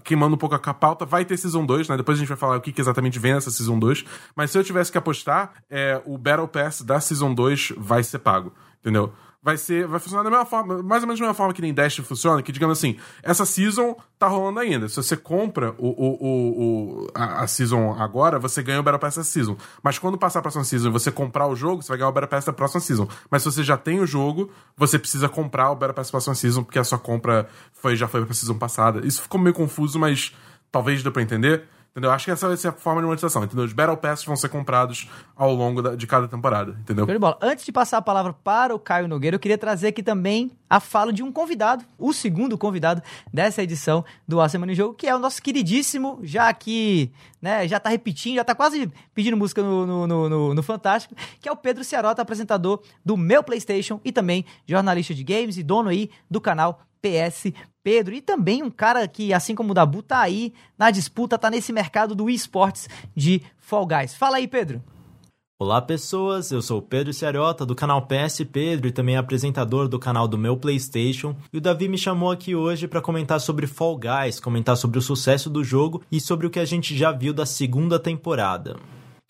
Queimando um pouco a pauta, vai ter Season 2, né? Depois a gente vai falar o que, que exatamente vem nessa Season 2. Mas se eu tivesse que apostar, é, o Battle Pass da Season 2 vai ser pago. Entendeu? Vai ser. Vai funcionar da mesma forma, mais ou menos da mesma forma que nem Dash funciona, que, digamos assim, essa season tá rolando ainda. Se você compra o, o, o, o- a, a season agora, você ganha o Battle Pass da season. Mas quando passar a próxima season e você comprar o jogo, você vai ganhar o Battle Pass da próxima season. Mas se você já tem o jogo, você precisa comprar o Battle Pass da próxima season, porque a sua compra foi, já foi pra season passada. Isso ficou meio confuso, mas talvez dê pra entender. Entendeu? Acho que essa vai ser a forma de monetização, entendeu? Os Battle Passes vão ser comprados ao longo da- de cada temporada, entendeu? De bola. Antes de passar a palavra para o Caio Nogueira, eu queria trazer aqui também a fala de um convidado, o segundo convidado dessa edição do A Semana em Jogo, que é o nosso queridíssimo, já aqui, né, já tá repetindo, já tá quase pedindo música no, no, no- no Fantástico, que é o Pedro Ciarota, apresentador do Meu Playstation e também jornalista de games e dono aí do canal PS Pedro. E também um cara que, assim como o Dabu, tá aí na disputa, tá nesse mercado do esportes de Fall Guys. Fala aí, Pedro. Olá pessoas, eu sou o Pedro Ciariota do canal PS Pedro e também apresentador do canal do meu PlayStation. E o Davi me chamou aqui hoje para comentar sobre Fall Guys, comentar sobre o sucesso do jogo e sobre o que a gente já viu da segunda temporada.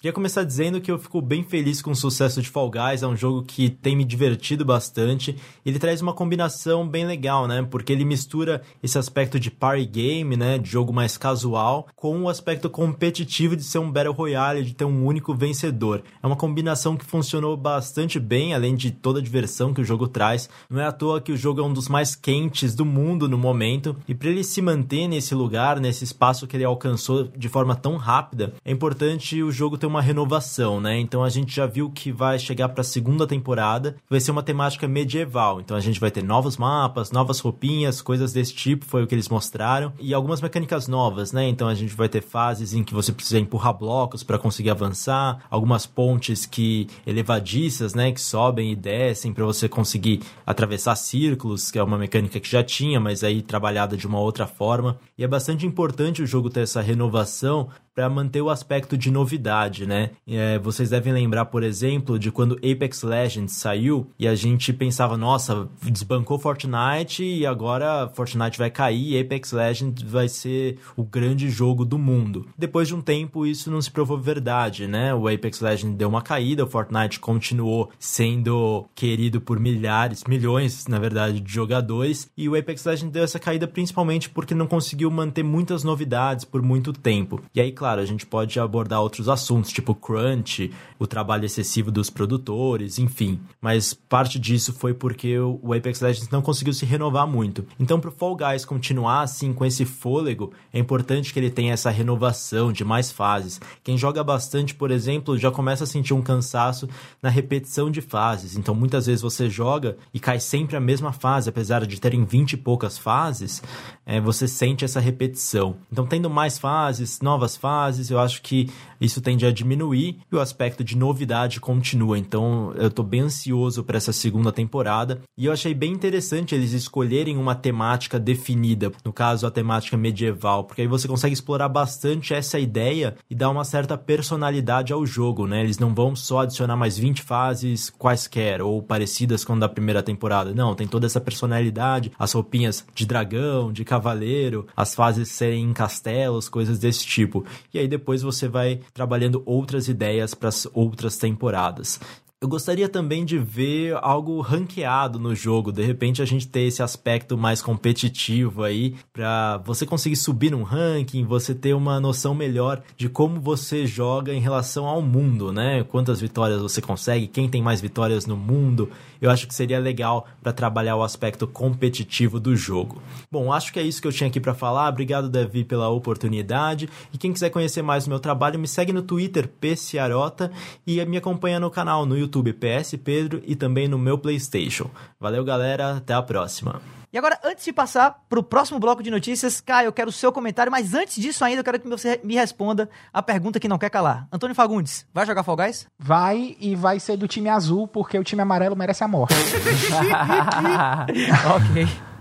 Queria começar dizendo que eu fico bem feliz com o sucesso de Fall Guys, é um jogo que tem me divertido bastante. Ele traz uma combinação bem legal, né? Porque ele mistura esse aspecto de party game, né, de jogo mais casual, com o aspecto competitivo de ser um battle royale, de ter um único vencedor. É uma combinação que funcionou bastante bem, além de toda a diversão que o jogo traz. Não é à toa que o jogo é um dos mais quentes do mundo no momento, e para ele se manter nesse lugar, nesse espaço que ele alcançou de forma tão rápida, é importante o jogo ter uma renovação, né? Então a gente já viu que vai chegar para a segunda temporada, vai ser uma temática medieval. Então a gente vai ter novos mapas, novas roupinhas, coisas desse tipo, foi o que eles mostraram, e algumas mecânicas novas, né? Então a gente vai ter fases em que você precisa empurrar blocos para conseguir avançar, algumas pontes que elevadiças, né, que sobem e descem para você conseguir atravessar círculos, que é uma mecânica que já tinha, mas aí trabalhada de uma outra forma. E é bastante importante o jogo ter essa renovação para manter o aspecto de novidade, né? É, vocês devem lembrar, por exemplo, de quando Apex Legends saiu e a gente pensava, nossa, desbancou Fortnite e agora Fortnite vai cair e Apex Legends vai ser o grande jogo do mundo. Depois de um tempo, isso não se provou verdade, né? O Apex Legends deu uma caída, o Fortnite continuou sendo querido por milhares, milhões, na verdade, de jogadores e o Apex Legends deu essa caída principalmente porque não conseguiu manter muitas novidades por muito tempo. E aí, claro, a gente pode abordar outros assuntos, tipo crunch, o trabalho excessivo dos produtores, enfim. Mas parte disso foi porque o Apex Legends não conseguiu se renovar muito. Então, pro Fall Guys continuar assim com esse fôlego, é importante que ele tenha essa renovação de mais fases. Quem joga bastante, por exemplo, já começa a sentir um cansaço na repetição de fases. Então, muitas vezes você joga e cai sempre a mesma fase, apesar de terem 20 e poucas fases, é, você sente essa repetição. Então, tendo mais fases, novas fases, fases, eu acho que isso tende a diminuir e o aspecto de novidade continua. Então eu tô bem ansioso para essa segunda temporada e eu achei bem interessante eles escolherem uma temática definida, no caso a temática medieval, porque aí você consegue explorar bastante essa ideia e dar uma certa personalidade ao jogo, né? Eles não vão só adicionar mais 20 fases quaisquer ou parecidas com a da primeira temporada. Não, tem toda essa personalidade, as roupinhas de dragão, de cavaleiro, as fases serem em castelos, coisas desse tipo e aí depois você vai trabalhando outras ideias para as outras temporadas. Eu gostaria também de ver algo ranqueado no jogo, de repente a gente ter esse aspecto mais competitivo aí, para você conseguir subir num ranking, você ter uma noção melhor de como você joga em relação ao mundo, né? Quantas vitórias você consegue, quem tem mais vitórias no mundo. Eu acho que seria legal para trabalhar o aspecto competitivo do jogo. Bom, acho que é isso que eu tinha aqui para falar. Obrigado, Davi, pela oportunidade. E quem quiser conhecer mais do meu trabalho, me segue no Twitter, PCarota, e me acompanha no canal no YouTube YouTube PS Pedro e também no meu PlayStation. Valeu, galera, até a próxima. E agora, antes de passar para o próximo bloco de notícias, Caio, eu quero o seu comentário, mas antes disso ainda, eu quero que você me responda a pergunta que não quer calar. Antônio Fagundes, vai jogar Fall Guys? Vai, e vai ser do time azul, porque o time amarelo merece a morte. ok.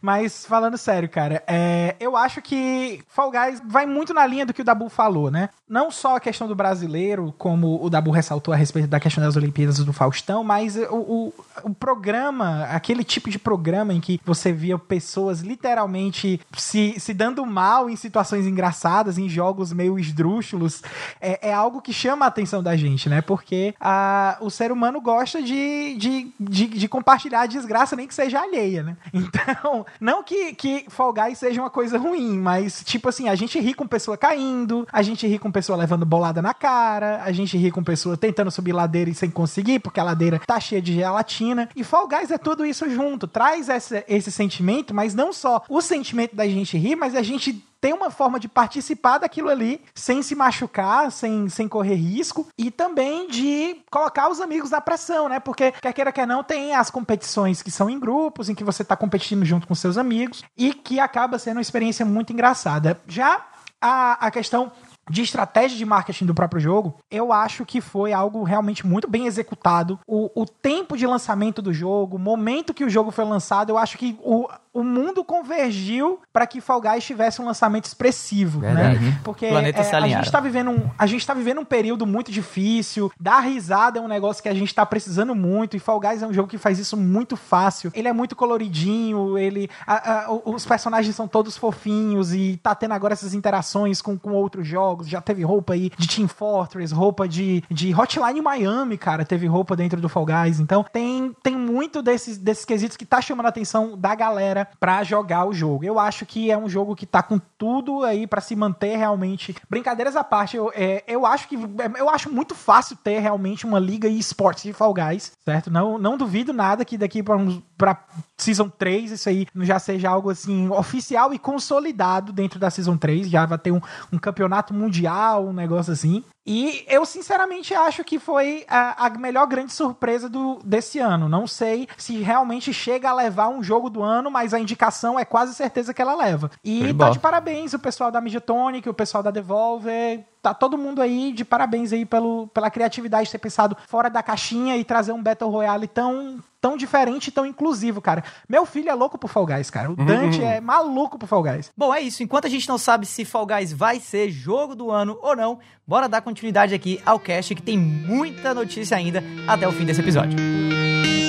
Mas falando sério, cara, é, eu acho que Fall Guys vai muito na linha do que o Dabu falou, né? Não só a questão do brasileiro, como o Dabu ressaltou a respeito da questão das Olimpíadas do Faustão, mas o, o, o programa, aquele tipo de programa em que você via pessoas literalmente se, se dando mal em situações engraçadas, em jogos meio esdrúxulos, é, é algo que chama a atenção da gente, né? Porque a, o ser humano gosta de, de, de, de compartilhar a desgraça, nem que seja alheia, né? Então, não, não que, que Fall Guys seja uma coisa ruim, mas, tipo assim, a gente ri com pessoa caindo, a gente ri com pessoa levando bolada na cara, a gente ri com pessoa tentando subir ladeira e sem conseguir, porque a ladeira tá cheia de gelatina. E Fall Guys é tudo isso junto. Traz esse, esse sentimento, mas não só o sentimento da gente rir, mas a gente tem uma forma de participar daquilo ali sem se machucar, sem, sem correr risco e também de colocar os amigos na pressão, né? Porque quer queira quer não, tem as competições que são em grupos, em que você tá competindo junto com seus amigos e que acaba sendo uma experiência muito engraçada. Já a, a questão de estratégia de marketing do próprio jogo, eu acho que foi algo realmente muito bem executado. O, o tempo de lançamento do jogo, o momento que o jogo foi lançado, eu acho que o, o mundo convergiu para que Fall Guys tivesse um lançamento expressivo, né? Verdade. né? Porque é, a gente tá vivendo um, a gente tá vivendo um período muito difícil. Dar risada é um negócio que a gente tá precisando muito e Fall Guys é um jogo que faz isso muito fácil. Ele é muito coloridinho, ele a- a- os personagens são todos fofinhos e tá tendo agora essas interações com, com outros jogos. Já teve roupa aí de Team Fortress, roupa de, de Hotline Miami, cara, teve roupa dentro do Fall Guys. Então tem, tem muito desses, desses quesitos que tá chamando a atenção da galera pra jogar o jogo. Eu acho que é um jogo que tá com tudo aí pra se manter realmente. Brincadeiras à parte, eu, é, eu acho que eu acho muito fácil ter realmente uma liga e esportes de Fall Guys, certo? Não, não duvido nada que daqui uns- pra Season 3 isso aí já seja algo assim oficial e consolidado dentro da Season 3. Já vai ter um, um campeonato mundial, um negócio assim. E eu sinceramente acho que foi a, a melhor grande surpresa do, desse ano. Não sei se realmente chega a levar um jogo do ano, mas a indicação é quase certeza que ela leva. E tá de parabéns o pessoal da Mediatonic, o pessoal da Devolver. Tá todo mundo aí de parabéns aí pelo, pela criatividade de ter pensado fora da caixinha e trazer um Battle Royale tão, tão diferente e tão inclusivo, cara. Meu filho é louco por Fall Guys, cara. O Dante é maluco por Fall Guys. Bom, é isso. Enquanto a gente não sabe se Fall Guys vai ser jogo do ano ou não, bora dar continuidade aqui ao cast que tem muita notícia ainda até o fim desse episódio. Bom,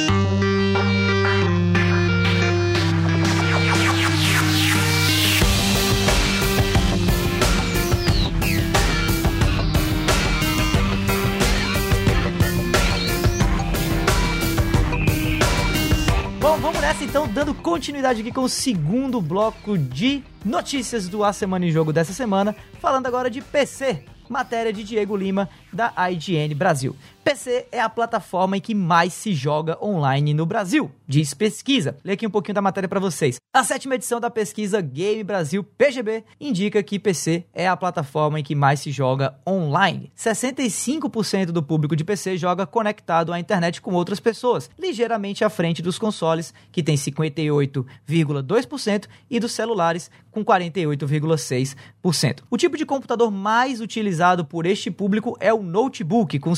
então, dando continuidade aqui com o segundo bloco de notícias do A Semana em Jogo dessa semana, falando agora de PC. Matéria de Diego Lima, da IGN Brasil. PC é a plataforma em que mais se joga online no Brasil, diz pesquisa. Lê aqui um pouquinho da matéria para vocês. A sétima edição da pesquisa Game Brasil PGB indica que PC é a plataforma em que mais se joga online. 65% do público de PC joga conectado à internet com outras pessoas, ligeiramente à frente dos consoles, que tem 58,2%, e dos celulares, com 48,6%. O tipo de computador mais utilizado por este público é o notebook, com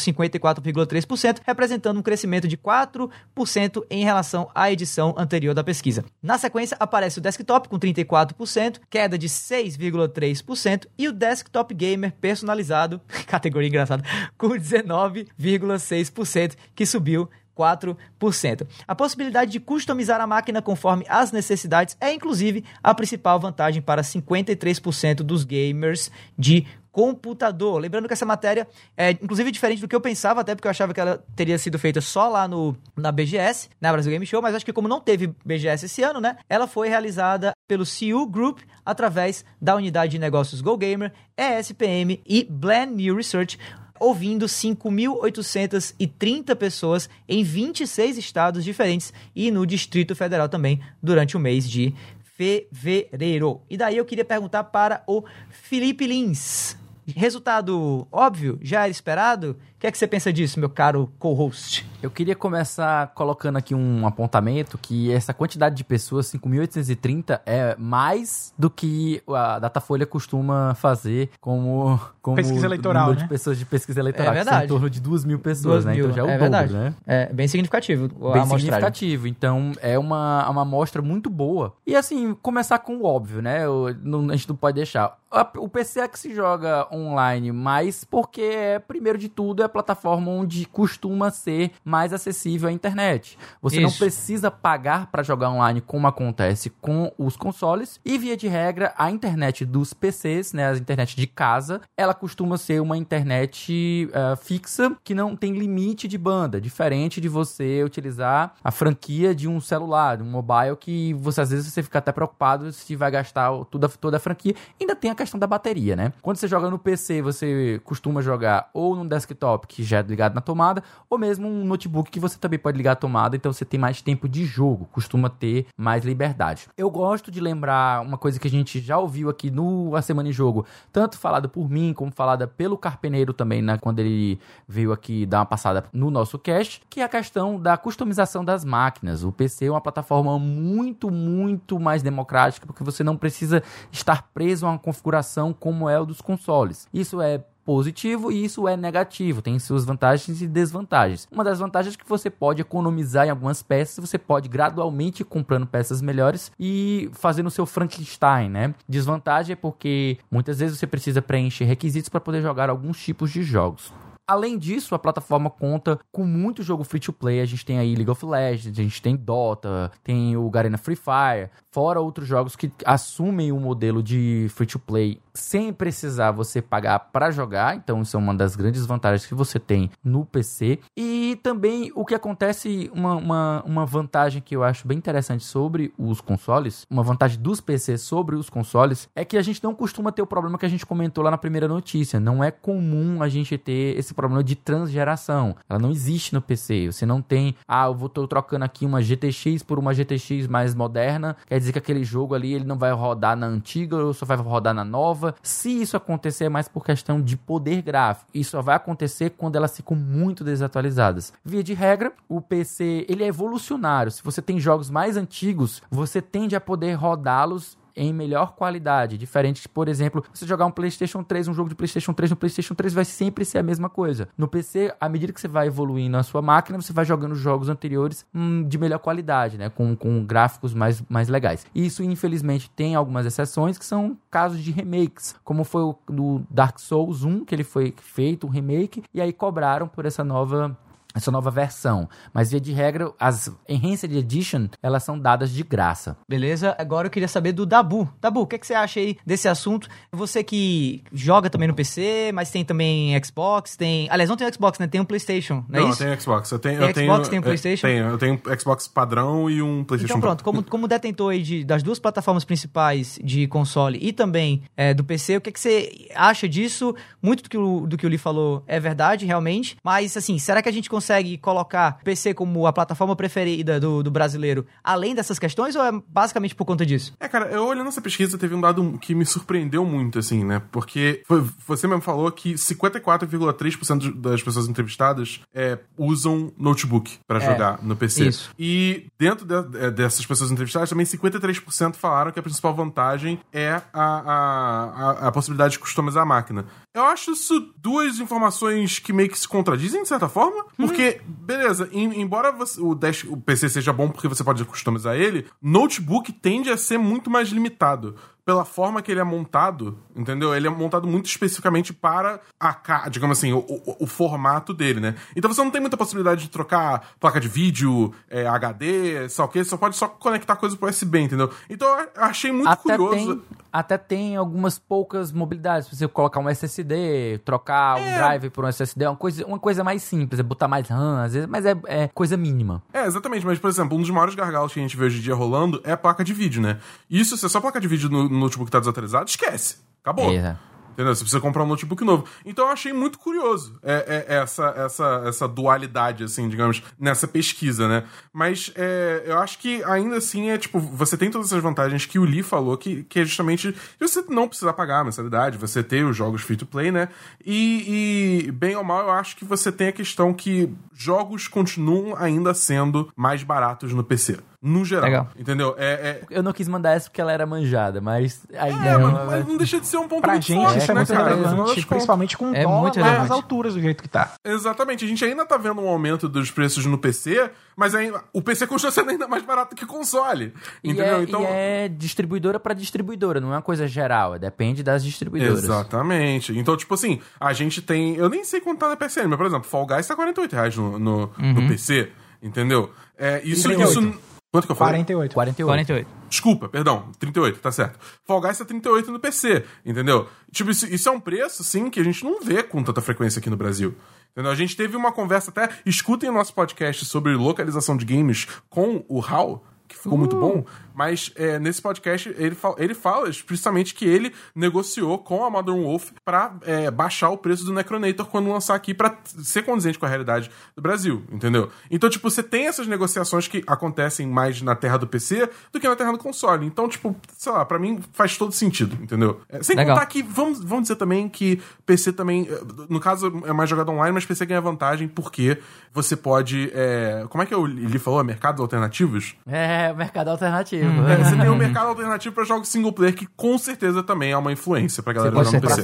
54,3%, representando um crescimento de 4% em relação à edição anterior da pesquisa. Na sequência, aparece o desktop com 34%, queda de 6,3%, e o desktop gamer personalizado, categoria engraçada, com 19,6%, que subiu 4%. A possibilidade de customizar a máquina conforme as necessidades é, inclusive, a principal vantagem para 53% dos gamers de computador. Lembrando que essa matéria é, inclusive, diferente do que eu pensava, até porque eu achava que ela teria sido feita só lá no, na BGS, na Brasil Game Show, mas acho que como não teve BGS esse ano, né, ela foi realizada pelo CU Group através da unidade de negócios Go Gamer, ESPM e Blend New Research, ouvindo 5.830 pessoas em 26 estados diferentes e no Distrito Federal também durante o mês de fevereiro. E daí eu queria perguntar para o Felipe Lins. Resultado óbvio? Já era esperado? O que é que você pensa disso, meu caro co-host? Eu queria começar colocando aqui um apontamento que essa quantidade de pessoas, 5.830, é mais do que a Datafolha costuma fazer como, como Pesquisa eleitoral, número né? de pessoas de pesquisa eleitoral, É verdade. em torno de 2 mil pessoas, Duas né? mil, Então já é o é dobro, verdade. né? É bem significativo bem significativo. Então, é uma, uma amostra muito boa. E assim, começar com o óbvio, né? O- não- a gente não pode deixar. O PC é que se joga online mais porque, é, primeiro de tudo, é plataforma onde costuma ser mais acessível à internet. Você não Isso. precisa pagar para jogar online como acontece com os consoles. E, via de regra, a internet dos PCs, né? A internet de casa, ela costuma ser uma internet eh, fixa que não tem limite de banda, diferente de você utilizar a franquia de um celular, de um mobile, que você às vezes você fica até preocupado se vai gastar toda, toda a franquia. Ainda tem a questão da bateria, né? Quando você joga no PC, você costuma jogar ou num desktop que já é ligado na tomada, ou mesmo um notebook que você também pode ligar a tomada, então você tem mais tempo de jogo, costuma ter mais liberdade. Eu gosto de lembrar uma coisa que a gente já ouviu aqui no A Semana em Jogo, tanto falada por mim como falada pelo Carpeneiro também, né, quando ele veio aqui dar uma passada no nosso cast, que é a questão da customização das máquinas. O PC é uma plataforma muito, muito mais democrática, porque você não precisa estar preso a uma configuração como é o dos consoles. Isso é positivo e isso é negativo, tem suas vantagens e desvantagens. Uma das vantagens é que você pode economizar em algumas peças, você pode gradualmente comprando peças melhores e fazendo o seu Frankenstein, né? Desvantagem é porque muitas vezes você precisa preencher requisitos para poder jogar alguns tipos de jogos. Além disso, a plataforma conta com muito jogo free to play. A gente tem aí League of Legends, a gente tem Dota, tem o Garena Free Fire, fora outros jogos que assumem o modelo de free to play sem precisar você pagar para jogar. Então, isso é uma das grandes vantagens que você tem no PC. E também o que acontece, uma, uma, uma vantagem que eu acho bem interessante sobre os consoles, uma vantagem dos PCs sobre os consoles, é que a gente não costuma ter o problema que a gente comentou lá na primeira notícia. Não é comum a gente ter esse problema de transgeração. Ela não existe no PC. Você não tem, ah, eu vou tô trocando aqui uma GTX por uma GTX mais moderna. Quer dizer que aquele jogo ali ele não vai rodar na antiga ou só vai rodar na nova. Se isso acontecer, é mais por questão de poder gráfico. Isso só vai acontecer quando elas ficam muito desatualizadas. Via de regra, o PC ele é evolucionário. Se você tem jogos mais antigos, você tende a poder rodá-los em melhor qualidade. Diferente de, por exemplo, você jogar um PlayStation 3, um jogo de PlayStation 3 no PlayStation 3 vai sempre ser a mesma coisa. No PC, à medida que você vai evoluindo a sua máquina, você vai jogando jogos anteriores hum, de melhor qualidade, né? Com, com gráficos mais, mais legais. Isso, infelizmente, tem algumas exceções que são casos de remakes, como foi o do Dark Souls 1, que ele foi feito, um remake, e aí cobraram por essa nova essa nova versão. Mas, via de regra, as Enhanced Edition, elas são dadas de graça. Beleza? Agora eu queria saber do Dabu. Dabu, o que, é que você acha aí desse assunto? Você que joga também no PC, mas tem também Xbox, tem... Aliás, não tem Xbox, né? Tem um Playstation, não, é não isso? Não, tem Xbox. Eu tenho, tem eu Xbox, tenho, tem um Playstation? Tenho, eu tenho um Xbox padrão e um Playstation Então pronto, como, como detentor aí de, das duas plataformas principais de console e também é, do PC, o que, é que você acha disso? Muito do que, o, do que o Lee falou é verdade, realmente, mas assim, será que a gente consegue colocar PC como a plataforma preferida do, do brasileiro, além dessas questões, ou é basicamente por conta disso? É, cara, eu olhando essa pesquisa, teve um dado que me surpreendeu muito, assim, né? Porque foi, você mesmo falou que 54,3% das pessoas entrevistadas é, usam notebook para é, jogar no PC. Isso. E dentro de, é, dessas pessoas entrevistadas, também 53% falaram que a principal vantagem é a, a, a, a possibilidade de customizar a máquina. Eu acho isso duas informações que meio que se contradizem, de certa forma. Porque, hum. beleza, em, embora você, o, dash, o PC seja bom porque você pode customizar ele, notebook tende a ser muito mais limitado pela forma que ele é montado, entendeu? Ele é montado muito especificamente para a, digamos assim, o, o, o, formato dele, né? Então você não tem muita possibilidade de trocar placa de vídeo, é, HD, só que só pode só conectar coisas pro USB, entendeu? Então eu achei muito até curioso. Tem, até tem algumas poucas mobilidades, você colocar um SSD, trocar é. um drive por um SSD, é uma coisa, uma coisa mais simples, é botar mais RAM, às vezes, mas é, é coisa mínima. É, exatamente, mas por exemplo, um dos maiores gargalos que a gente vê hoje em dia rolando é a placa de vídeo, né? Isso, se é só placa de vídeo no, notebook tá desatualizado, esquece. Acabou. É. Entendeu? Você precisa comprar um notebook novo. Então eu achei muito curioso é, é, essa, essa, essa dualidade, assim, digamos, nessa pesquisa, né? Mas é, eu acho que ainda assim é tipo, você tem todas essas vantagens que o Lee falou, que, que é justamente você não precisar pagar a mensalidade, você ter os jogos free to play, né? E, e, bem ou mal, eu acho que você tem a questão que jogos continuam ainda sendo mais baratos no PC no geral. Legal. Entendeu? É, é... Eu não quis mandar essa porque ela era manjada, mas ainda é, é uma... mas não deixa de ser um ponto pra muito gente, forte, é né, muito cara? relevante, principalmente com o é dólar nas alturas do jeito que tá. Exatamente. A gente ainda tá vendo um aumento dos preços no PC, mas ainda, o PC continua sendo ainda mais barato que console. Entendeu? E é, então... E é distribuidora para distribuidora, não é uma coisa geral, depende das distribuidoras. Exatamente. Então, tipo assim, a gente tem. Eu nem sei quanto tá na PSN, mas, por exemplo, Fall Guys tá 48 reais no, no, uhum. no PC. Entendeu? É, isso, isso Quanto que eu falei? 48. 48. 48. Desculpa, perdão. 38, tá certo. Fall Guys é 38 no PC, entendeu? Tipo, isso, isso, é um preço, sim, que a gente não vê com tanta frequência aqui no Brasil. Entendeu? A gente teve uma conversa até... Escutem o nosso podcast sobre localização de games com o Hal, que ficou uh. muito bom. Mas é, nesse podcast ele fala, ele fala explicitamente que ele negociou com a Modern Wolf para é, baixar o preço do Necronator quando lançar aqui para ser condizente com a realidade do Brasil, entendeu? Então, tipo, você tem essas negociações que acontecem mais na terra do PC do que na terra do console. Então, tipo, sei lá, para mim faz todo sentido, entendeu? É, sem Legal. contar que, vamos, vamos dizer também que PC também, é, no caso é mais jogado online, mas PC ganha vantagem porque você pode. É, como é que ele falou? Mercados alternativos? É, mercado alternativo. Hum. É, você tem um mercado alternativo para jogos single player que com certeza também é uma influência pra galera você pode jogar no ser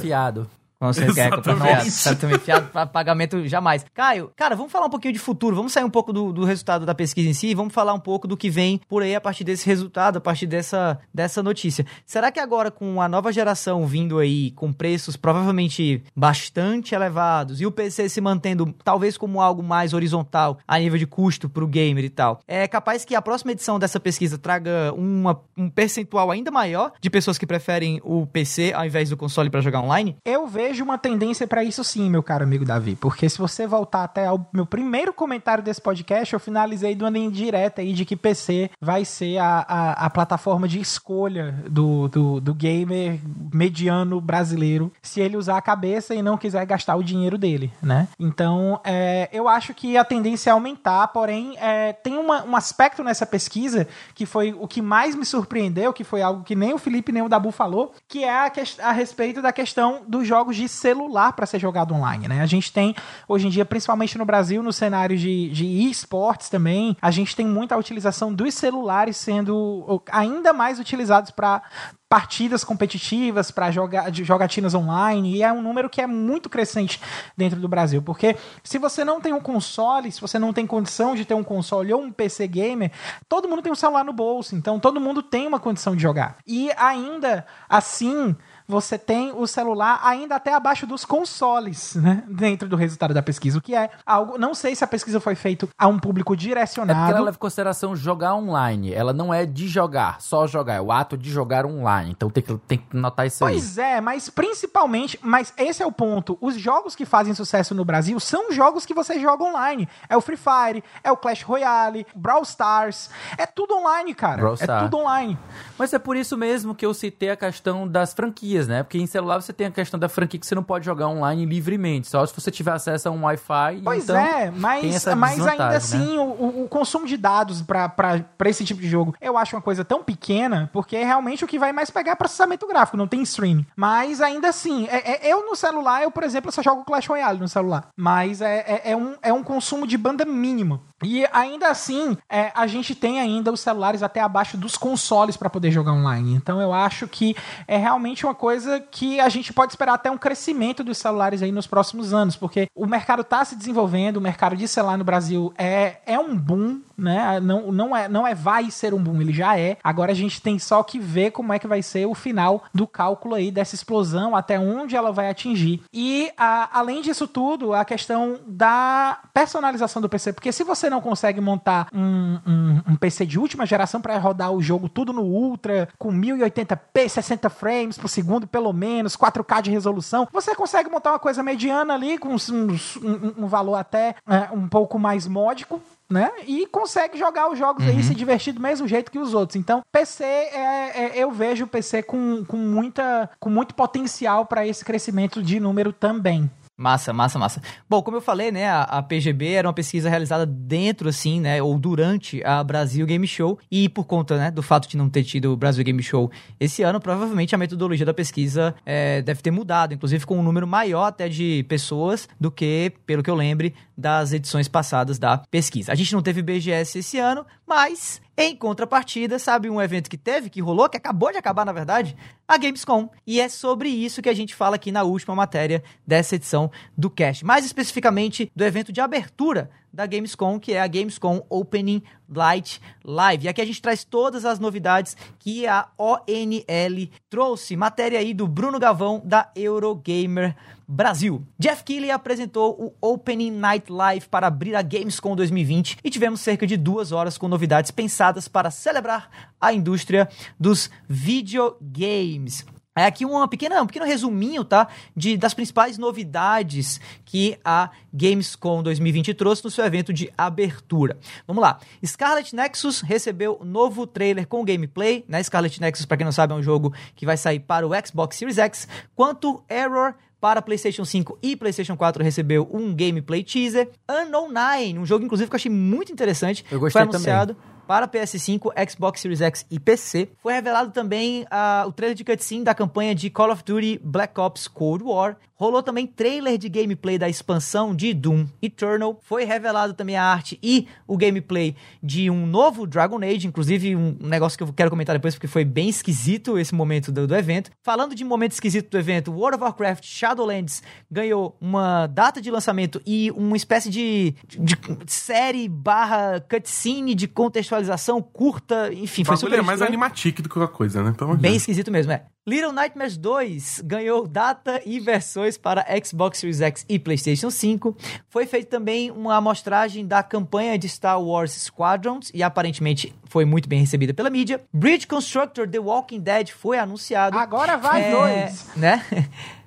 PC. Vamos ser Nossa, também fiado para pagamento jamais. Caio, cara, vamos falar um pouquinho de futuro, vamos sair um pouco do, do resultado da pesquisa em si e vamos falar um pouco do que vem por aí a partir desse resultado, a partir dessa, dessa notícia. Será que agora com a nova geração vindo aí com preços provavelmente bastante elevados e o PC se mantendo talvez como algo mais horizontal a nível de custo para o gamer e tal, é capaz que a próxima edição dessa pesquisa traga uma, um percentual ainda maior de pessoas que preferem o PC ao invés do console para jogar online? Eu vejo uma tendência para isso sim, meu caro amigo Davi, porque se você voltar até ao meu primeiro comentário desse podcast, eu finalizei dando indireta aí de que PC vai ser a, a, a plataforma de escolha do, do, do gamer mediano brasileiro se ele usar a cabeça e não quiser gastar o dinheiro dele, né? Então, é, eu acho que a tendência é aumentar, porém, é, tem uma, um aspecto nessa pesquisa que foi o que mais me surpreendeu, que foi algo que nem o Felipe nem o Dabu falou, que é a, a respeito da questão dos jogos de celular para ser jogado online, né? A gente tem, hoje em dia, principalmente no Brasil, no cenário de, de esportes também, a gente tem muita utilização dos celulares sendo ainda mais utilizados para partidas competitivas, para jogar jogatinas online, e é um número que é muito crescente dentro do Brasil, porque se você não tem um console, se você não tem condição de ter um console ou um PC gamer, todo mundo tem um celular no bolso, então todo mundo tem uma condição de jogar. E ainda assim, você tem o celular ainda até abaixo dos consoles, né? Dentro do resultado da pesquisa, o que é algo. Não sei se a pesquisa foi feita a um público direcionado. É porque ela leva em consideração jogar online. Ela não é de jogar, só jogar. É o ato de jogar online. Então tem que, tem que notar isso pois aí. Pois é, mas principalmente. Mas esse é o ponto. Os jogos que fazem sucesso no Brasil são jogos que você joga online. É o Free Fire, é o Clash Royale, Brawl Stars. É tudo online, cara. Brawl é Star. tudo online. Mas é por isso mesmo que eu citei a questão das franquias franquias, né? Porque em celular você tem a questão da franquia que você não pode jogar online livremente, só se você tiver acesso a um Wi-Fi. Pois então é, mas, mas ainda né? assim, o, o, consumo de dados para esse tipo de jogo eu acho uma coisa tão pequena, porque é realmente o que vai mais pegar é processamento gráfico, não tem streaming. Mas ainda assim, é, é, eu no celular, eu, por exemplo, só jogo Clash Royale no celular. Mas é, é, é um, é um consumo de banda mínimo. E ainda assim, é, a gente tem ainda os celulares até abaixo dos consoles para poder jogar online. Então eu acho que é realmente uma coisa que a gente pode esperar até um crescimento dos celulares aí nos próximos anos, porque o mercado está se desenvolvendo, o mercado de celular no Brasil é, é um boom, né? Não, não, é, não é vai ser um boom, ele já é. Agora a gente tem só que ver como é que vai ser o final do cálculo aí dessa explosão, até onde ela vai atingir. E a, além disso tudo, a questão da personalização do PC, porque se você não consegue montar um, um, um PC de última geração para rodar o jogo tudo no Ultra, com 1080p, 60 frames por segundo, pelo menos, 4K de resolução, você consegue montar uma coisa mediana ali, com um, um, valor até é, um pouco mais módico, né? E consegue jogar os jogos uhum. aí se divertir do mesmo jeito que os outros. Então, PC, é, é, eu vejo o PC com, com, muita, com muito potencial para esse crescimento de número também. Massa, massa, massa. Bom, como eu falei, né, a, a, PGB era uma pesquisa realizada dentro, assim, né, ou durante a Brasil Game Show, e por conta, né, do fato de não ter tido o Brasil Game Show esse ano, provavelmente a metodologia da pesquisa é, deve ter mudado, inclusive com um número maior até de pessoas do que, pelo que eu lembre, das edições passadas da pesquisa. A gente não teve BGS esse ano, mas em contrapartida, sabe um evento que teve, que rolou, que acabou de acabar, na verdade? A Gamescom. E é sobre isso que a gente fala aqui na última matéria dessa edição do Cast. Mais especificamente do evento de abertura da Gamescom, que é a Gamescom Opening Light Live. E aqui a gente traz todas as novidades que a ONL trouxe. Matéria aí do Bruno Gavão, da Eurogamer Brasil. Jeff Keighley apresentou o Opening Night Live para abrir a Gamescom 2020 e tivemos cerca de duas horas com novidades pensadas para celebrar a indústria dos videogames. É aqui uma pequena, um pequeno resuminho, tá? De, das principais novidades que a Gamescom 2020 trouxe no seu evento de abertura. Vamos lá. Scarlet Nexus recebeu novo trailer com gameplay, né? Scarlet Nexus, para quem não sabe, é um jogo que vai sair para o Xbox Series X, quanto Error para PlayStation 5 e PlayStation 4 recebeu um gameplay teaser. Unknown Nine, um jogo inclusive que eu achei muito interessante. Eu gostei foi anunciado. também para PS5, Xbox Series X e PC. Foi revelado também uh, o trailer de cutscene da campanha de Call of Duty Black Ops Cold War. Rolou também trailer de gameplay da expansão de Doom Eternal. Foi revelado também a arte e o gameplay de um novo Dragon Age, inclusive um negócio que eu quero comentar depois porque foi bem esquisito esse momento do, do evento. Falando de momento esquisito do evento, World of Warcraft Shadowlands ganhou uma data de lançamento e uma espécie de, de série barra cutscene de contextualização curta, enfim, foi super é mais animatic do que qualquer coisa, né? Bem esquisito mesmo, é. Little Nightmares 2 ganhou data e versões para Xbox Series X e PlayStation 5. Foi feita também uma amostragem da campanha de Star Wars Squadrons e aparentemente foi muito bem recebida pela mídia. Bridge Constructor The Walking Dead foi anunciado. Agora vai é, dois! Né?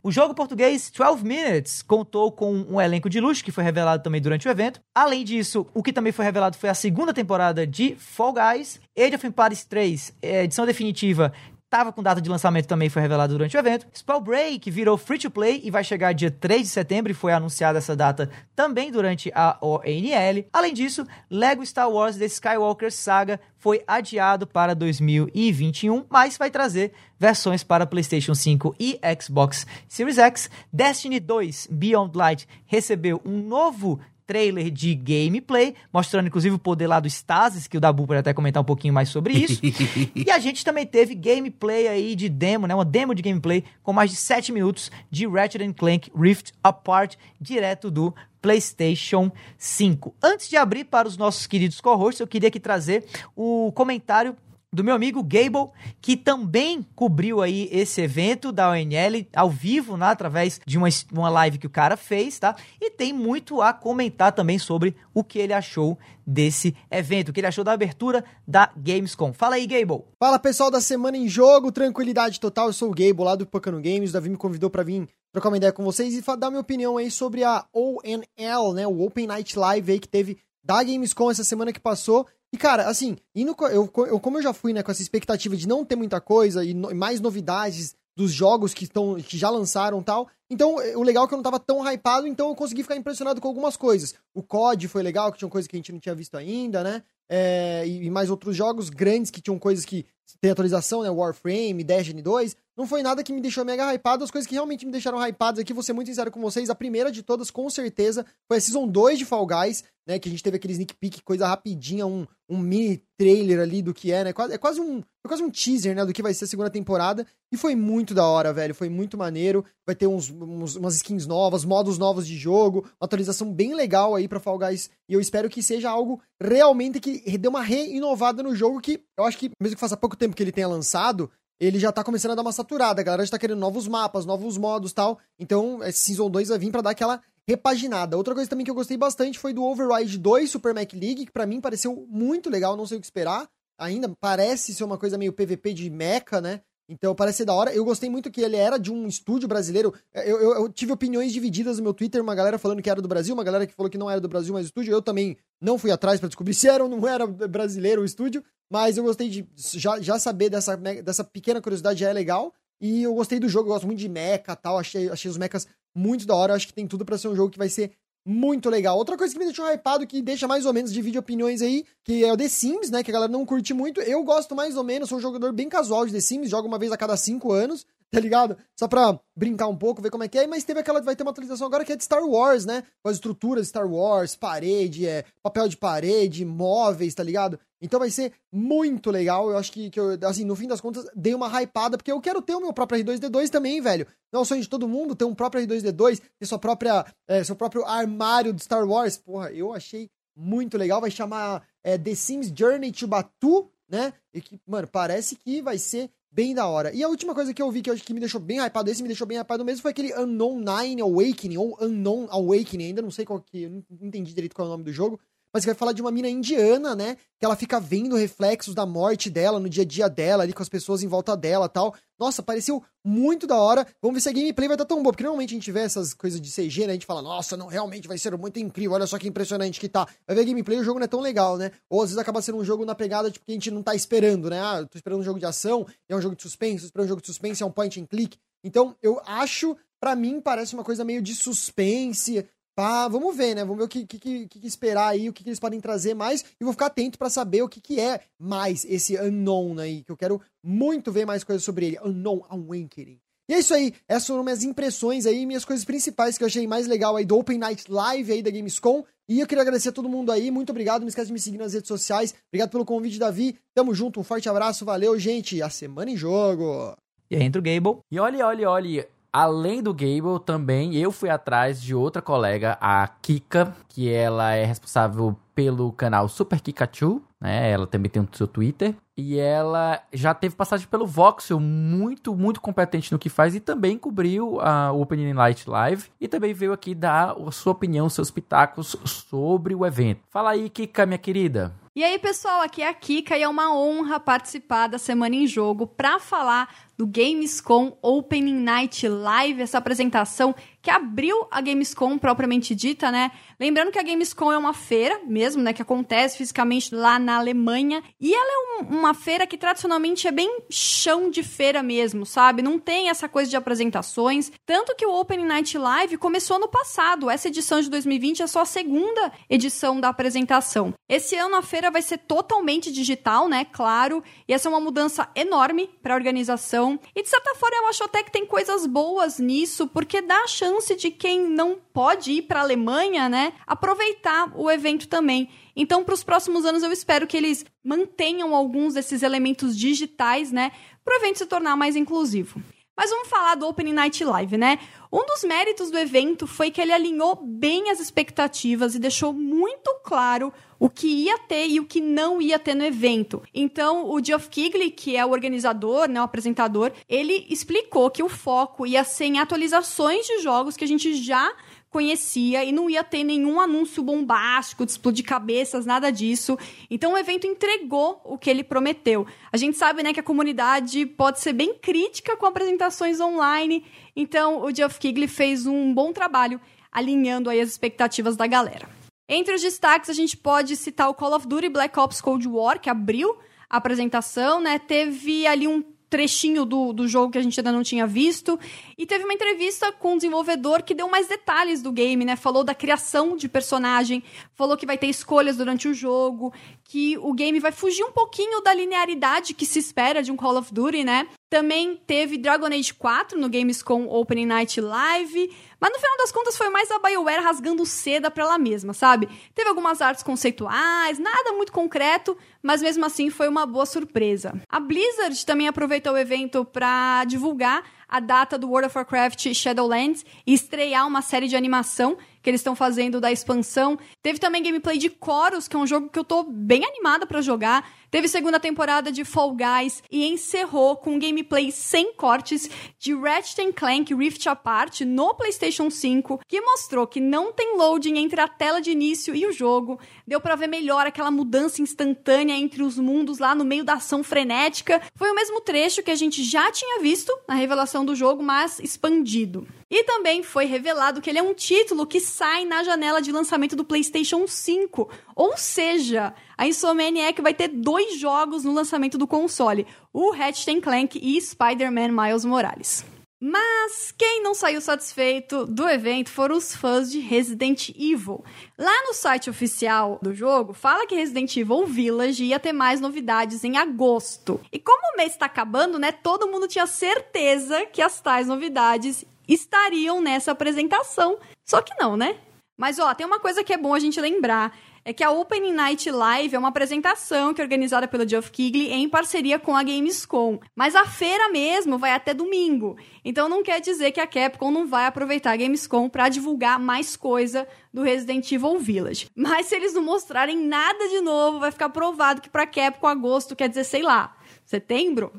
O jogo português 12 Minutes contou com um elenco de luxo que foi revelado também durante o evento. Além disso, o que também foi revelado foi a segunda temporada de Fall Guys. Age of Empires 3, é, edição definitiva, Tava com data de lançamento também, foi revelado durante o evento. Spellbreak virou free to play e vai chegar dia 3 de setembro e foi anunciada essa data também durante a ONL. Além disso, Lego Star Wars The Skywalker Saga foi adiado para 2021, mas vai trazer versões para PlayStation 5 e Xbox Series X. Destiny 2 Beyond Light recebeu um novo trailer de gameplay, mostrando inclusive o poder lá do Stasis, que o Dabu pode até comentar um pouquinho mais sobre isso. e a gente também teve gameplay aí de demo, né? Uma demo de gameplay com mais de 7 minutos de Ratchet Clank Rift Apart, direto do PlayStation 5. Antes de abrir para os nossos queridos co-hosts, eu queria aqui trazer o comentário do meu amigo Gable, que também cobriu aí esse evento da ONL ao vivo, né, através de uma, uma live que o cara fez, tá? E tem muito a comentar também sobre o que ele achou desse evento, o que ele achou da abertura da Gamescom. Fala aí, Gable. Fala, pessoal da Semana em Jogo, tranquilidade total. Eu sou o Gable lá do Pocano Games. O Davi me convidou para vir trocar uma ideia com vocês e dar minha opinião aí sobre a ONL, né, o Open Night Live aí que teve da Gamescom essa semana que passou e, cara, assim, indo, eu, eu, como eu já fui, né, com essa expectativa de não ter muita coisa e no, mais novidades dos jogos que, estão, que já lançaram tal. Então, o legal é que eu não tava tão hypado, então eu consegui ficar impressionado com algumas coisas. O COD foi legal, que tinha coisa que a gente não tinha visto ainda, né? É, e, e, mais outros jogos grandes que tinham coisas que tem atualização, né? Warframe, Destiny 2. Não foi nada que me deixou mega hypado. As coisas que realmente me deixaram hypados aqui, vou ser muito sincero com vocês. A primeira de todas, com certeza, foi a Season 2 de Fall Guys né? Que a gente teve aquele sneak peek, coisa rapidinha, um, um mini trailer ali do que é, né? É quase um, é quase um teaser, né? Do que vai ser a segunda temporada. E foi muito da hora, velho. Foi muito maneiro. Vai ter uns, uns umas skins novas, modos novos de jogo, uma atualização bem legal aí pra Fall Guys. E eu espero que seja algo realmente que dê uma reinovada no jogo que eu acho que, mesmo que faça pouco tempo que ele tenha lançado, ele já tá começando a dar uma saturada. A galera já tá querendo novos mapas, novos modos tal. Então, esse Season 2 vai vir pra dar aquela repaginada. Outra coisa também que eu gostei bastante foi do Override 2 Super Mac League, que para mim pareceu muito legal, não sei o que esperar. Ainda parece ser uma coisa meio PVP de mecha, né? Então parece ser da hora. Eu gostei muito que ele era de um estúdio brasileiro. Eu, eu, eu, tive opiniões divididas no meu Twitter, uma galera falando que era do Brasil, uma galera que falou que não era do Brasil, mas estúdio. Eu também não fui atrás para descobrir se era ou não era brasileiro o estúdio, mas eu gostei de já, já saber dessa, dessa pequena curiosidade, já é legal. E eu gostei do jogo, eu gosto muito de mecha tal. Achei, achei os mechas muito da hora. Eu acho que tem tudo para ser um jogo que vai ser muito legal. Outra coisa que me deixou hypado, que deixa mais ou menos, divide opiniões aí, que é o The Sims, né? Que a galera não curte muito. Eu gosto mais ou menos, sou um jogador bem casual de The Sims, jogo uma vez a cada cinco anos tá ligado? Só pra brincar um pouco, ver como é que é. Mas teve aquela, vai ter uma atualização agora que é de Star Wars, né? Com as estruturas de Star Wars, parede, é, papel de parede, móveis, tá ligado? Então vai ser muito legal. Eu acho que, que eu, assim, no fim das contas, dei uma hypada, porque eu quero ter o meu próprio R2D2 também, velho. Não é o sonho de todo mundo ter um próprio R2D2, ter sua própria, é, seu próprio armário de Star Wars. Porra, eu achei muito legal. Vai chamar é, The Sims Journey to Batu, né? E que, mano, parece que vai ser bem da hora. E a última coisa que eu vi que, eu, que me deixou bem hypado, esse me deixou bem hypado mesmo, foi aquele Unknown Nine Awakening, ou Unknown Awakening, ainda não sei qual que, não entendi direito qual é o nome do jogo, mas que vai falar de uma mina indiana, né? Que ela fica vendo reflexos da morte dela no dia a dia dela, ali com as pessoas em volta dela tal. Nossa, pareceu muito da hora. Vamos ver se a gameplay vai estar tão boa, porque normalmente a gente vê essas coisas de CG, né? A gente fala, nossa, não, realmente vai ser muito incrível, olha só que impressionante que tá. Vai ver a gameplay o jogo não é tão legal, né? Ou às vezes acaba sendo um jogo na pegada tipo, que a gente não tá esperando, né? Ah, tô esperando um jogo de ação, é um jogo de suspense, tô esperando um jogo de suspense, é um point and click. Então, eu acho, para mim, parece uma coisa meio de suspense, Pá, vamos ver, né? Vamos ver o que, que, que, que esperar aí, o que, que, eles podem trazer mais. E vou ficar atento para saber o que, que é mais esse Unknown aí, que eu quero muito ver mais coisas sobre ele. Unknown Awakening. E é isso aí, essas foram minhas impressões aí, minhas coisas principais que eu achei mais legal aí do Open Night Live aí da Gamescom. E eu queria agradecer a todo mundo aí, muito obrigado, não esquece de me seguir nas redes sociais. Obrigado pelo convite, Davi. Tamo junto, um forte abraço, valeu, gente. A semana em jogo. E aí entra o Gable. E olha, olha, olha, Além do Gable, também eu fui atrás de outra colega, a Kika, que ela é responsável pelo canal Super Kikachu, né? Ela também tem o seu Twitter. E ela já teve passagem pelo Voxel, muito, muito competente no que faz, e também cobriu a Open Night Live. E também veio aqui dar a sua opinião, seus pitacos sobre o evento. Fala aí, Kika, minha querida. E aí, pessoal, aqui é a Kika e é uma honra participar da Semana em Jogo para falar do Gamescom Opening Night Live, essa apresentação que abriu a Gamescom propriamente dita, né? Lembrando que a Gamescom é uma feira mesmo, né? Que acontece fisicamente lá na Alemanha. E ela é um, uma feira que tradicionalmente é bem chão de feira mesmo, sabe? Não tem essa coisa de apresentações. Tanto que o Opening Night Live começou no passado. Essa edição de 2020 é só a segunda edição da apresentação. Esse ano a feira vai ser totalmente digital, né? Claro. E essa é uma mudança enorme para a organização. E de certa forma eu acho até que tem coisas boas nisso, porque dá a chance de quem não pode ir para a Alemanha, né, aproveitar o evento também. Então, para os próximos anos, eu espero que eles mantenham alguns desses elementos digitais, né, para o evento se tornar mais inclusivo. Mas vamos falar do Open Night Live, né? Um dos méritos do evento foi que ele alinhou bem as expectativas e deixou muito claro o que ia ter e o que não ia ter no evento. Então, o Geoff Keighley, que é o organizador, né, o apresentador, ele explicou que o foco ia ser em atualizações de jogos que a gente já conhecia e não ia ter nenhum anúncio bombástico de explodir cabeças, nada disso. Então o evento entregou o que ele prometeu. A gente sabe, né, que a comunidade pode ser bem crítica com apresentações online, então o Geoff Keighley fez um bom trabalho alinhando aí as expectativas da galera. Entre os destaques, a gente pode citar o Call of Duty Black Ops Cold War, que abriu a apresentação, né? Teve ali um trechinho do, do jogo que a gente ainda não tinha visto. E teve uma entrevista com um desenvolvedor que deu mais detalhes do game, né? Falou da criação de personagem, falou que vai ter escolhas durante o jogo, que o game vai fugir um pouquinho da linearidade que se espera de um Call of Duty, né? Também teve Dragon Age 4 no Gamescom Opening Night Live. Mas no final das contas foi mais a BioWare rasgando seda pra ela mesma, sabe? Teve algumas artes conceituais, nada muito concreto, mas mesmo assim foi uma boa surpresa. A Blizzard também aproveitou o evento para divulgar a data do World of Warcraft Shadowlands e estrear uma série de animação que eles estão fazendo da expansão. Teve também gameplay de Chorus, que é um jogo que eu tô bem animada para jogar. Teve segunda temporada de Fall Guys e encerrou com gameplay sem cortes de Ratchet Clank Rift Apart no PlayStation 5, que mostrou que não tem loading entre a tela de início e o jogo. Deu para ver melhor aquela mudança instantânea entre os mundos lá no meio da ação frenética. Foi o mesmo trecho que a gente já tinha visto na revelação do jogo, mas expandido. E também foi revelado que ele é um título que sai na janela de lançamento do PlayStation 5. Ou seja, a Insomniac vai ter dois jogos no lançamento do console: o Ratchet Clank e Spider-Man Miles Morales. Mas quem não saiu satisfeito do evento foram os fãs de Resident Evil. Lá no site oficial do jogo, fala que Resident Evil Village ia ter mais novidades em agosto. E como o mês está acabando, né, todo mundo tinha certeza que as tais novidades estariam nessa apresentação. Só que não, né? Mas ó, tem uma coisa que é bom a gente lembrar. É que a Opening Night Live é uma apresentação que é organizada pelo Geoff Keighley em parceria com a Gamescom. Mas a feira mesmo vai até domingo. Então não quer dizer que a Capcom não vai aproveitar a Gamescom para divulgar mais coisa do Resident Evil Village. Mas se eles não mostrarem nada de novo, vai ficar provado que para Capcom agosto quer dizer, sei lá, setembro?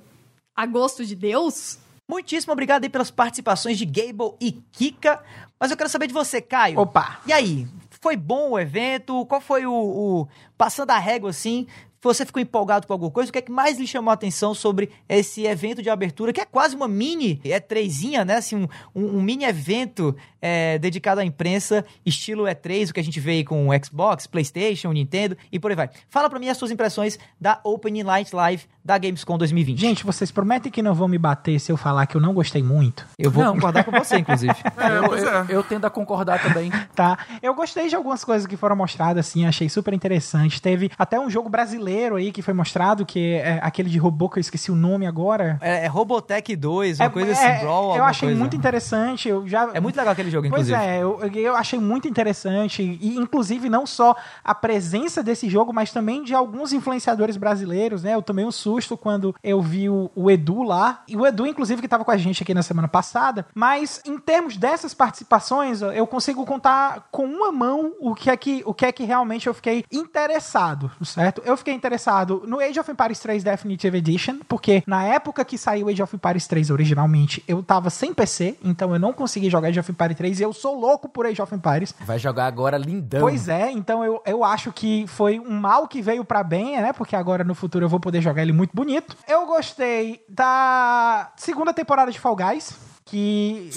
Agosto de Deus? Muitíssimo obrigado aí pelas participações de Gable e Kika. Mas eu quero saber de você, Caio. Opa! E aí? Foi bom o evento? Qual foi o, o passando a régua assim? Você ficou empolgado com alguma coisa, o que é que mais lhe chamou a atenção sobre esse evento de abertura, que é quase uma mini E3zinha, né? Assim, um, um, um mini evento é, dedicado à imprensa, estilo E3, o que a gente vê aí com o Xbox, PlayStation, Nintendo e por aí vai. Fala para mim as suas impressões da Open Light Live da Gamescom 2020. Gente, vocês prometem que não vão me bater se eu falar que eu não gostei muito? Eu vou não. concordar com você, inclusive. É, eu, eu, é. eu, tendo a concordar também. tá. Eu gostei de algumas coisas que foram mostradas, assim, achei super interessante. Teve até um jogo brasileiro aí que foi mostrado, que é aquele de robô que eu esqueci o nome agora. É, é Robotech 2, uma é, coisa assim, é, Brawl, Eu achei coisa. muito interessante. Eu já... É muito legal aquele jogo, pois inclusive. Pois é, eu, eu achei muito interessante. E, inclusive, não só a presença desse jogo, mas também de alguns influenciadores brasileiros, né? Eu tomei um susto quando eu vi o, o Edu lá. E o Edu, inclusive, que estava com a gente aqui na semana passada. Mas em termos dessas participações, eu consigo contar com uma mão o que é que, o que, é que realmente eu fiquei interessado, certo? Eu fiquei interessado no Age of Empires 3 Definitive Edition, porque na época que saiu Age of Empires 3 originalmente, eu tava sem PC, então eu não consegui jogar Age of Empires 3 e eu sou louco por Age of Empires. Vai jogar agora lindão. Pois é, então eu, eu acho que foi um mal que veio para bem, né? Porque agora no futuro eu vou poder jogar ele muito bonito. Eu gostei da segunda temporada de Fall Guys que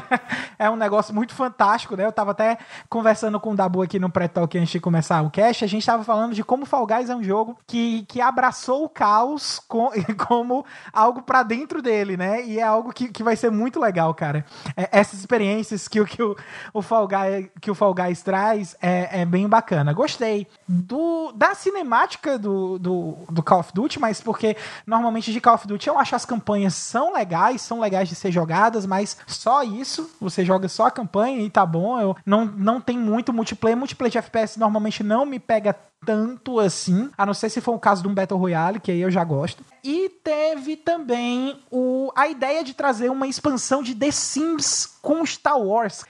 é um negócio muito fantástico, né? Eu tava até conversando com o Dabu aqui no pré-talk antes de começar o cast, a gente tava falando de como Fall Guys é um jogo que, que abraçou o caos com, como algo para dentro dele, né? E é algo que, que vai ser muito legal, cara. É, essas experiências que, que, o, o Fall Guys, que o Fall Guys traz é, é bem bacana. Gostei do, da cinemática do, do, do Call of Duty, mas porque normalmente de Call of Duty eu acho as campanhas são legais, são legais de ser jogadas, mas só isso. Você joga só a campanha e tá bom. Eu não, não tem muito multiplayer. Multiplayer de FPS normalmente não me pega tanto assim, a não ser se for o caso de um Battle Royale, que aí eu já gosto. E teve também o, a ideia de trazer uma expansão de The Sims com Star Wars.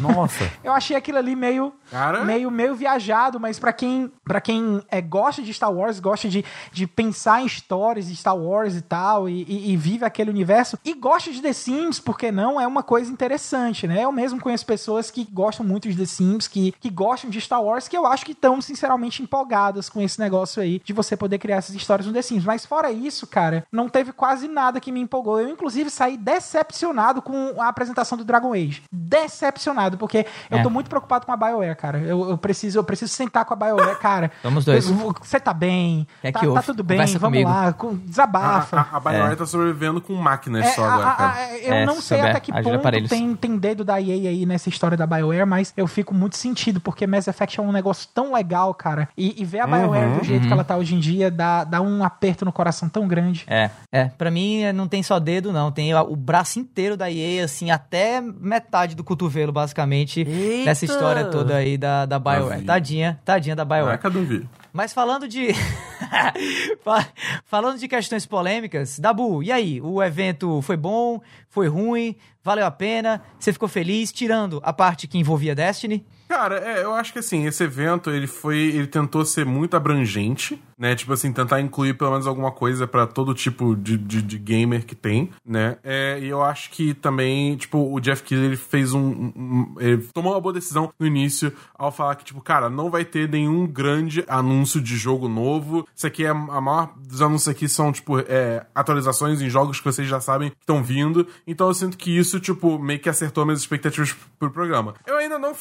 Nossa. eu achei aquilo ali meio Cara? meio meio viajado, mas para quem para quem é, gosta de Star Wars, gosta de, de pensar em histórias de Star Wars e tal, e, e, e vive aquele universo, e gosta de The Sims, porque não é uma coisa interessante, né? Eu mesmo conheço pessoas que gostam muito de The Sims, que, que gostam de Star Wars, que eu acho que estão sinceramente empolgadas com esse negócio aí de você poder criar essas histórias no The Sims. Mas fora isso, cara, não teve quase nada que me empolgou. Eu, inclusive, saí decepcionado com a apresentação do Dragon Age. Decepcionado, porque eu é. tô muito preocupado com a BioWare, cara. Eu, eu, preciso, eu preciso sentar com a BioWare, cara. Vamos dois. Você tá bem, é tá, que tá tudo bem, Conversa vamos comigo. lá, com, desabafa. A, a, a BioWare é. tá sobrevivendo com máquinas é, só agora, cara. eu é, não sei até que ponto tem, tem dedo da EA aí nessa história da BioWare, mas eu fico muito sentido, porque Mass Effect é um negócio tão legal, cara. E, e ver a BioWare uhum, do jeito uhum. que ela tá hoje em dia dá, dá um aperto no coração tão grande. É, é. Pra mim não tem só dedo, não. Tem o braço inteiro da EA, assim, até metade do cotovelo, basicamente, Eita. nessa história toda aí da, da BioWare. Tadinha, tadinha da BioWare. Caraca, não vi. Mas falando de. falando de questões polêmicas, Dabu, e aí? O evento foi bom? Foi ruim? Valeu a pena? Você ficou feliz? Tirando a parte que envolvia Destiny? Cara, é, eu acho que assim, esse evento, ele foi. Ele tentou ser muito abrangente, né? Tipo assim, tentar incluir pelo menos alguma coisa para todo tipo de, de, de, gamer que tem, né? É, e eu acho que também, tipo, o Jeff Keighley, ele fez um, um, Ele tomou uma boa decisão no início ao falar que, tipo, cara, não vai ter nenhum grande anúncio de jogo novo. Isso aqui é. A maior dos anúncios aqui são, tipo, é, atualizações em jogos que vocês já sabem que estão vindo. Então eu sinto que isso, tipo, meio que acertou minhas expectativas pro programa. Eu ainda não.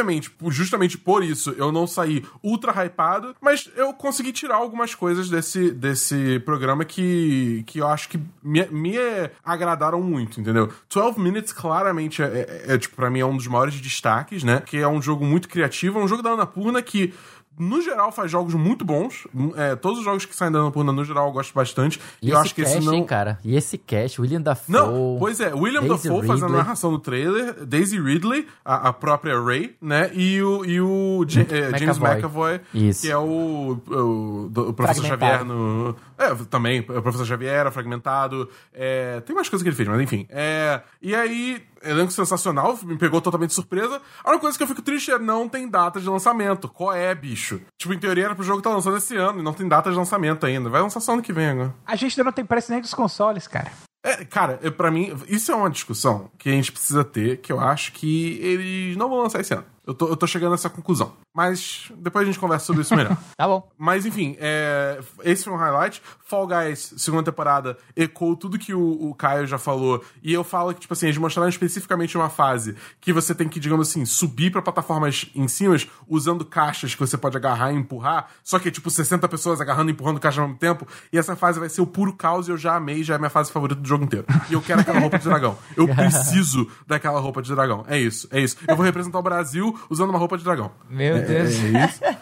Obviamente, justamente por isso, eu não saí ultra hypado, mas eu consegui tirar algumas coisas desse, desse programa que, que eu acho que me, me agradaram muito, entendeu? 12 Minutes claramente é, é, é, tipo, pra mim é um dos maiores destaques, né? Que é um jogo muito criativo, é um jogo da Annapurna que no geral, faz jogos muito bons. É, todos os jogos que saem da Annapurna, no geral, eu gosto bastante. E, eu acho que cast, esse não... hein, cara? E esse cast, William Dafoe... Não, pois é. William Daisy Dafoe Ridley. fazendo a narração do trailer, Daisy Ridley, a, a própria Ray, né? E o, e o J é, James McAvoy, Isso. que é o, o, o professor Xavier no... É, também, o professor Xavier, era fragmentado. É, tem mais coisas que ele fez, mas enfim. É, e aí, elenco sensacional, me pegou totalmente surpresa. A única coisa que eu fico triste é não tem data de lançamento. Qual é, bicho? Tipo, em teoria era pro jogo estar tá lançando esse ano e não tem data de lançamento ainda. Vai lançar só ano que vem agora. A gente ainda não tem preço nem dos consoles, cara. É, cara, para mim, isso é uma discussão que a gente precisa ter, que eu acho que eles não vão lançar esse ano. Eu tô, eu tô chegando a essa conclusão. Mas depois a gente conversa sobre isso melhor. tá bom. Mas enfim, é, esse foi um highlight. Fall Guys, segunda temporada, ecoou tudo que o, o Caio já falou. E eu falo que, tipo assim, eles mostraram especificamente uma fase que você tem que, digamos assim, subir pra plataformas em cima usando caixas que você pode agarrar e empurrar. Só que é tipo 60 pessoas agarrando e empurrando caixa ao mesmo tempo. E essa fase vai ser o puro caos e eu já amei, já é minha fase favorita do jogo inteiro. E eu quero aquela roupa de dragão. Eu preciso daquela roupa de dragão. É isso, é isso. Eu vou representar o Brasil usando uma roupa de dragão. Meu é, Deus. É isso.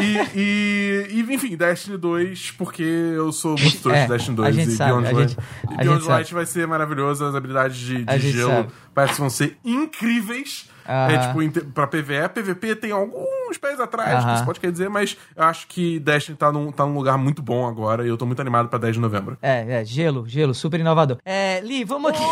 E, e, e, enfim, Destiny 2, porque eu sou muito trouxa É, de Destiny a 2. gente e sabe, Beyond a Light, gente- a Beyond sabe. Light vai ser maravilhoso, as habilidades de, A de gelo sabe. parece que vão ser incríveis. Aham. É tipo, pra PVE, PVP tem alguns pés atrás, que Aham. isso pode quer dizer, mas eu acho que Destiny tá num, tá num lugar muito bom agora e eu tô muito animado pra 10 de novembro. É, é, gelo, gelo, super inovador. É, Li, vamos aqui.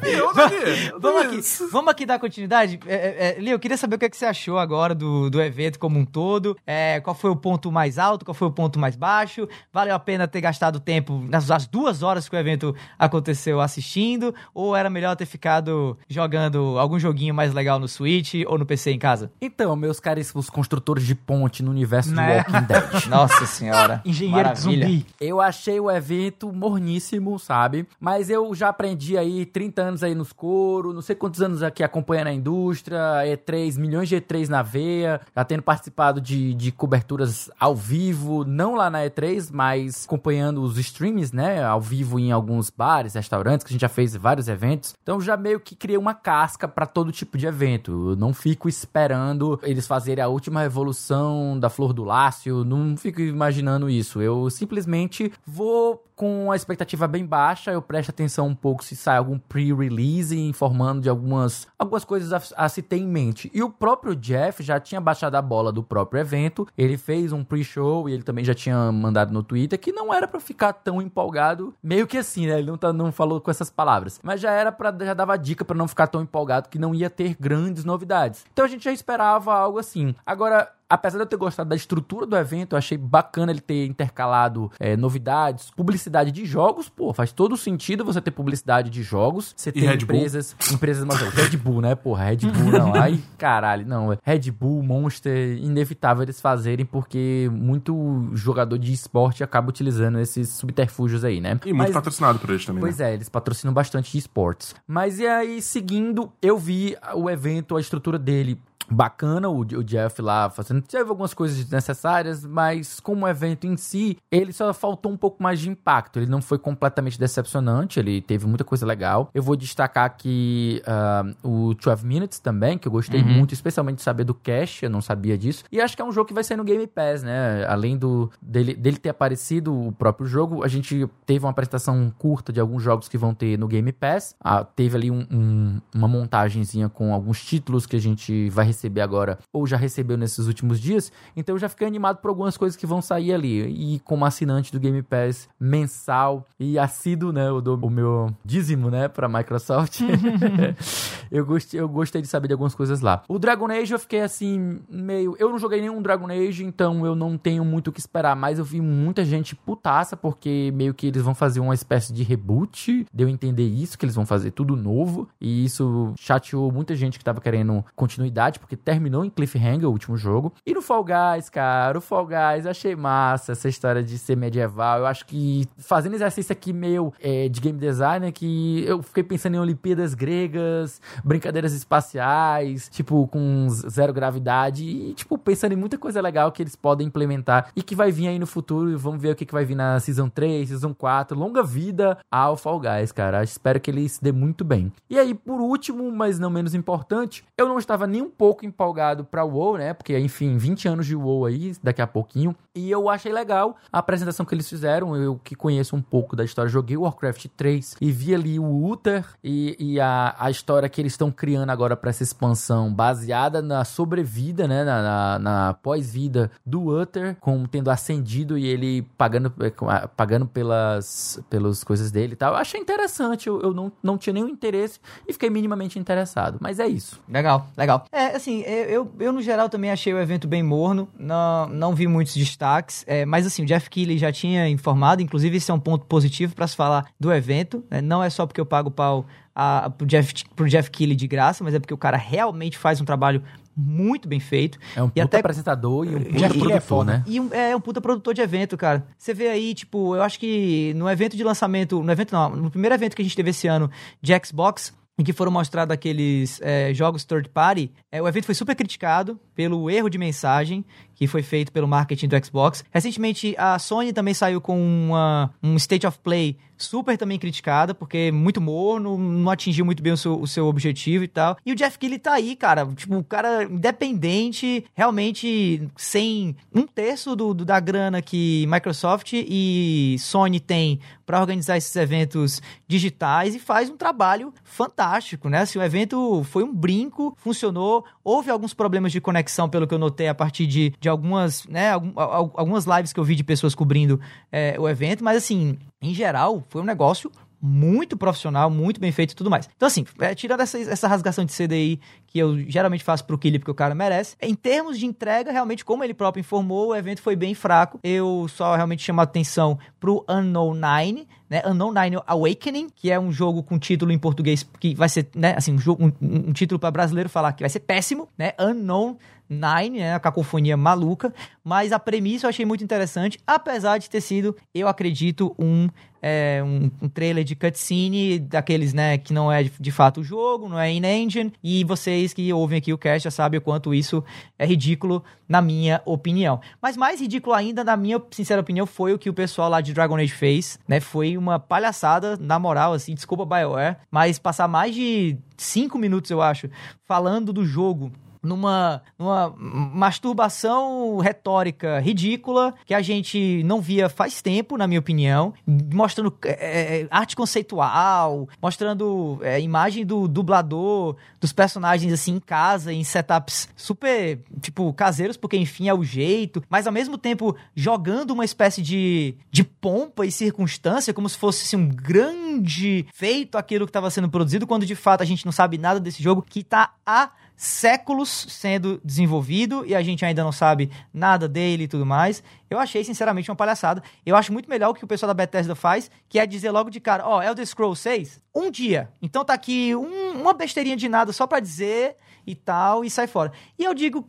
Davi, ô, Davi, vamos aqui, vamos aqui dar continuidade. É, é, é, Li, eu queria saber o que, é que você achou agora do, do evento como um todo. É, qual foi o ponto mais alto, qual foi o ponto mais baixo? Valeu a pena ter gastado tempo nas as duas horas que o evento aconteceu assistindo? Ou era melhor ter ficado jogando algum joguinho mais legal no Switch ou no PC em casa? Então, meus caríssimos construtores de ponte no universo Né? de Walking Dead. Nossa senhora. Engenheiro de Maravilha. zumbi. Eu achei o evento morníssimo, sabe? Mas eu já aprendi aí 30 anos aí nos coros, não sei quantos anos aqui acompanhando a indústria, E3, milhões de E3 na veia, já tendo participado de, de coberturas ao vivo, não lá na E3, mas acompanhando os streams, né? Ao vivo em alguns bares, restaurantes, que a gente já fez vários eventos. Então já meio que criei uma casca pra todo tipo de evento. Eu não fico esperando eles fazerem a última revolução da flor do lácio, não fico imaginando isso. Eu simplesmente vou com a expectativa bem baixa, eu presto atenção um pouco se sai algum pre-release informando de algumas, algumas coisas a, a se ter em mente. E o próprio Jeff já tinha baixado a bola do próprio evento, ele fez um pre-show e ele também já tinha mandado no Twitter que não era pra ficar tão empolgado, meio que assim, né? Ele não, tá, não falou com essas palavras, mas já era para já dava dica pra não ficar tão empolgado que não ia ter grandes novidades. Então a gente já esperava algo assim. Agora Apesar de eu ter gostado da estrutura do evento, eu achei bacana ele ter intercalado é, novidades, publicidade de jogos. Pô, faz todo sentido você ter publicidade de jogos. Você ter Red Bull? empresas, empresas mais Red Bull, né? Porra, Red Bull não. Ai, caralho, não. é Red Bull, Monster, inevitável eles fazerem porque muito jogador de esporte acaba utilizando esses subterfúgios aí, né? E muito Mas- patrocinado por eles também, Pois né? é, eles patrocinam bastante de esportes. Mas e aí, seguindo, eu vi o evento, a estrutura dele bacana, o, o Jeff lá fazendo. Teve algumas coisas desnecessárias, mas como evento em si, ele só faltou um pouco mais de impacto. Ele não foi completamente decepcionante, ele teve muita coisa legal. Eu vou destacar aqui ah, o 12 Minutes também, que eu gostei muito, especialmente de saber do Cash, eu não sabia disso. E acho que é um jogo que vai sair no Game Pass, né? Além do dele, dele ter aparecido o próprio jogo, a gente teve uma apresentação curta de alguns jogos que vão ter no Game Pass. Ah, teve ali um- um- uma montagenzinha com alguns títulos que a gente vai receber agora, ou já recebeu nesses últimos dias. Então eu já fiquei animado por algumas coisas que vão sair ali. E como assinante do Game Pass mensal e assíduo, né? Eu dou o meu dízimo, né? Pra Microsoft. eu, gostei, eu gostei de saber de algumas coisas lá. O Dragon Age eu fiquei assim, meio. Eu não joguei nenhum Dragon Age, então eu não tenho muito o que esperar. Mas eu vi muita gente putaça, porque meio que eles vão fazer uma espécie de reboot. Deu a entender isso, que eles vão fazer tudo novo. E isso chateou muita gente que tava querendo continuidade, porque terminou em Cliffhanger o último jogo. E no Fall Guys, cara, o Fall Guys, eu achei massa essa história de ser medieval. Eu acho que fazendo exercício aqui meio é, de game design, é que eu fiquei pensando em Olimpíadas gregas, brincadeiras espaciais, tipo, com zero gravidade, e, tipo, pensando em muita coisa legal que eles podem implementar e que vai vir aí no futuro. E vamos ver o que, que vai vir na Season 3, Season 4. Longa vida ao Fall Guys, cara. Espero que ele se dê muito bem. E aí, por último, mas não menos importante, eu não estava nem um pouco empolgado pra WoW, né? Porque, enfim, 20 anos de WoW aí, daqui a pouquinho. E eu achei legal a apresentação que eles fizeram. Eu que conheço um pouco da história, joguei Warcraft 3 e vi ali o Uther e, e a, a história que eles estão criando agora pra essa expansão, baseada na sobrevida, né? Na, na- na pós-vida do Uther, como tendo ascendido e ele pagando, a- pagando pelas, pelas coisas dele e tal. Eu achei interessante, eu, eu não, não tinha nenhum interesse e fiquei minimamente interessado. Mas é isso. Legal, legal. É, assim, eu, eu, no geral também achei o evento bem morno, não, não vi muitos destaques, é, mas assim, o Jeff Keighley já tinha informado, inclusive esse é um ponto positivo pra se falar do evento, né? não é só porque eu pago pau a, pro, Jeff, pro Jeff Keighley de graça, mas é porque o cara realmente faz um trabalho muito bem feito. É um e puta até apresentador e um puta Jeff é produtor, foda. né? E um- é um puta produtor de evento, cara. Você vê aí, tipo, eu acho que no evento de lançamento, no evento não, no primeiro evento que a gente teve esse ano de Xbox, em que foram mostrados aqueles é, jogos third party, é, o evento foi super criticado pelo erro de mensagem que foi feito pelo marketing do Xbox. Recentemente, a Sony também saiu com uma, um State of Play super também criticada, porque muito morno, não atingiu muito bem o seu, o seu objetivo e tal. E o Jeff Keighley tá aí, cara, tipo, o cara independente, realmente sem um terço do, do- da grana que Microsoft e Sony tem para organizar esses eventos digitais e faz um trabalho fantástico, né? Assim, o evento foi um brinco, funcionou, houve alguns problemas de conexão, pelo que eu notei a partir de, de algumas, né, algum- al- algumas lives que eu vi de pessoas cobrindo é, o evento, mas assim, em geral, foi um negócio muito profissional, muito bem feito e tudo mais. Então, assim, é, tirando essa, essa rasgação de CDI que eu geralmente faço pro Killy porque o cara merece, em termos de entrega, realmente, como ele próprio informou, o evento foi bem fraco. Eu só realmente chamo a atenção pro Unknown Nine, né? Unknown Nine Awakening, que é um jogo com título em português que vai ser, né? Assim, um, jogo, um, um título para brasileiro falar que vai ser péssimo, né? Unknown Nine, né? A cacofonia maluca. Mas a premissa eu achei muito interessante, apesar de ter sido, eu acredito, um, é, um, um trailer de cutscene daqueles, né? Que não é de, de fato o jogo, não é in-engine. E vocês que ouvem aqui o cast já sabem o quanto isso é ridículo, na minha opinião. Mas mais ridículo ainda, na minha sincera opinião, foi o que o pessoal lá de Dragon Age fez, né? Foi uma palhaçada, na moral, assim, desculpa BioWare, mas passar mais de cinco minutos, eu acho, falando do jogo numa, numa masturbação retórica ridícula que a gente não via faz tempo, na minha opinião, mostrando é, é, arte conceitual, mostrando é, imagem do dublador, dos personagens assim em casa, em setups super, tipo, caseiros, porque enfim é o jeito, mas ao mesmo tempo jogando uma espécie de, de pompa e circunstância, como se fosse assim, um grande feito aquilo que estava sendo produzido, quando de fato a gente não sabe nada desse jogo que tá há séculos sendo desenvolvido e a gente ainda não sabe nada dele e tudo mais. Eu achei, sinceramente, uma palhaçada. Eu acho muito melhor o que o pessoal da Bethesda faz, que é dizer logo de cara, ó, Elder Scrolls 6, um dia. Então tá aqui um- uma besteirinha de nada só pra dizer e tal, e sai fora. E eu digo,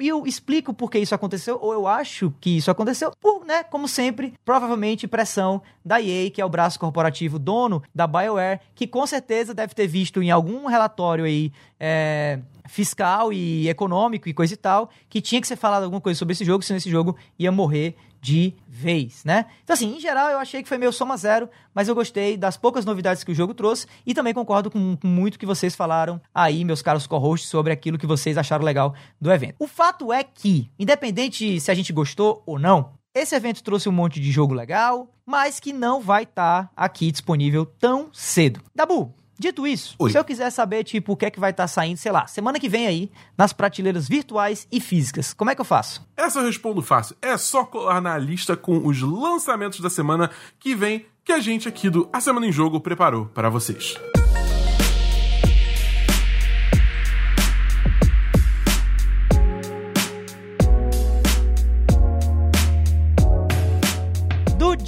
e eu explico por que isso aconteceu, ou eu acho que isso aconteceu, por, né, como sempre, provavelmente pressão da EA, que é o braço corporativo dono da BioWare, que com certeza deve ter visto em algum relatório aí, é, fiscal e econômico e coisa e tal, que tinha que ser falado alguma coisa sobre esse jogo, senão esse jogo ia morrer de vez, né? Então, assim, em geral, eu achei que foi meio soma zero, mas eu gostei das poucas novidades que o jogo trouxe e também concordo com, muito que vocês falaram aí, meus caros co-hosts, sobre aquilo que vocês acharam legal do evento. O fato é que, independente se a gente gostou ou não, esse evento trouxe um monte de jogo legal, mas que não vai estar aqui disponível tão cedo. Dabu, Dito isso, Oi. se eu quiser saber, tipo, o que é que vai estar saindo, sei lá, semana que vem aí, nas prateleiras virtuais e físicas, como é que eu faço? Essa eu respondo fácil. É só colar na lista com os lançamentos da semana que vem que a gente aqui do A Semana em Jogo preparou para vocês. Do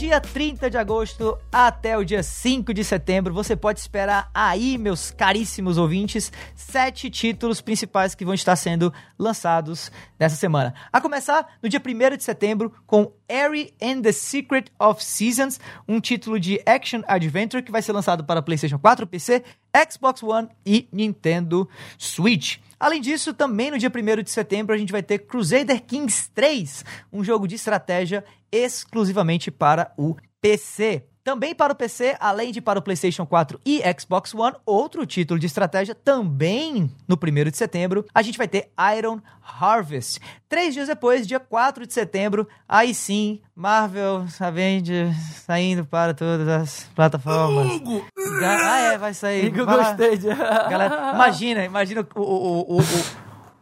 dia 30 de agosto até o dia 5 de setembro, você pode esperar aí, meus caríssimos ouvintes, sete títulos principais que vão estar sendo lançados nessa semana. A começar no dia 1 de setembro com Airy and the Secret of Seasons, um título de Action Adventure que vai ser lançado para PlayStation 4, PC, Xbox One e Nintendo Switch. Além disso, também no dia 1 de setembro a gente vai ter Crusader Kings 3, um jogo de estratégia exclusivamente para o PC. Também para o PC, além de para o PlayStation 4 e Xbox One, outro título de estratégia também no 1 de setembro, a gente vai ter Iron Harvest. Três dias depois, dia 4 de setembro, aí sim, Marvel Avengers saindo para todas as plataformas. Hugo! Ah, é, vai sair. Vai gostei de... Galera, imagina, imagina o, o, o, o,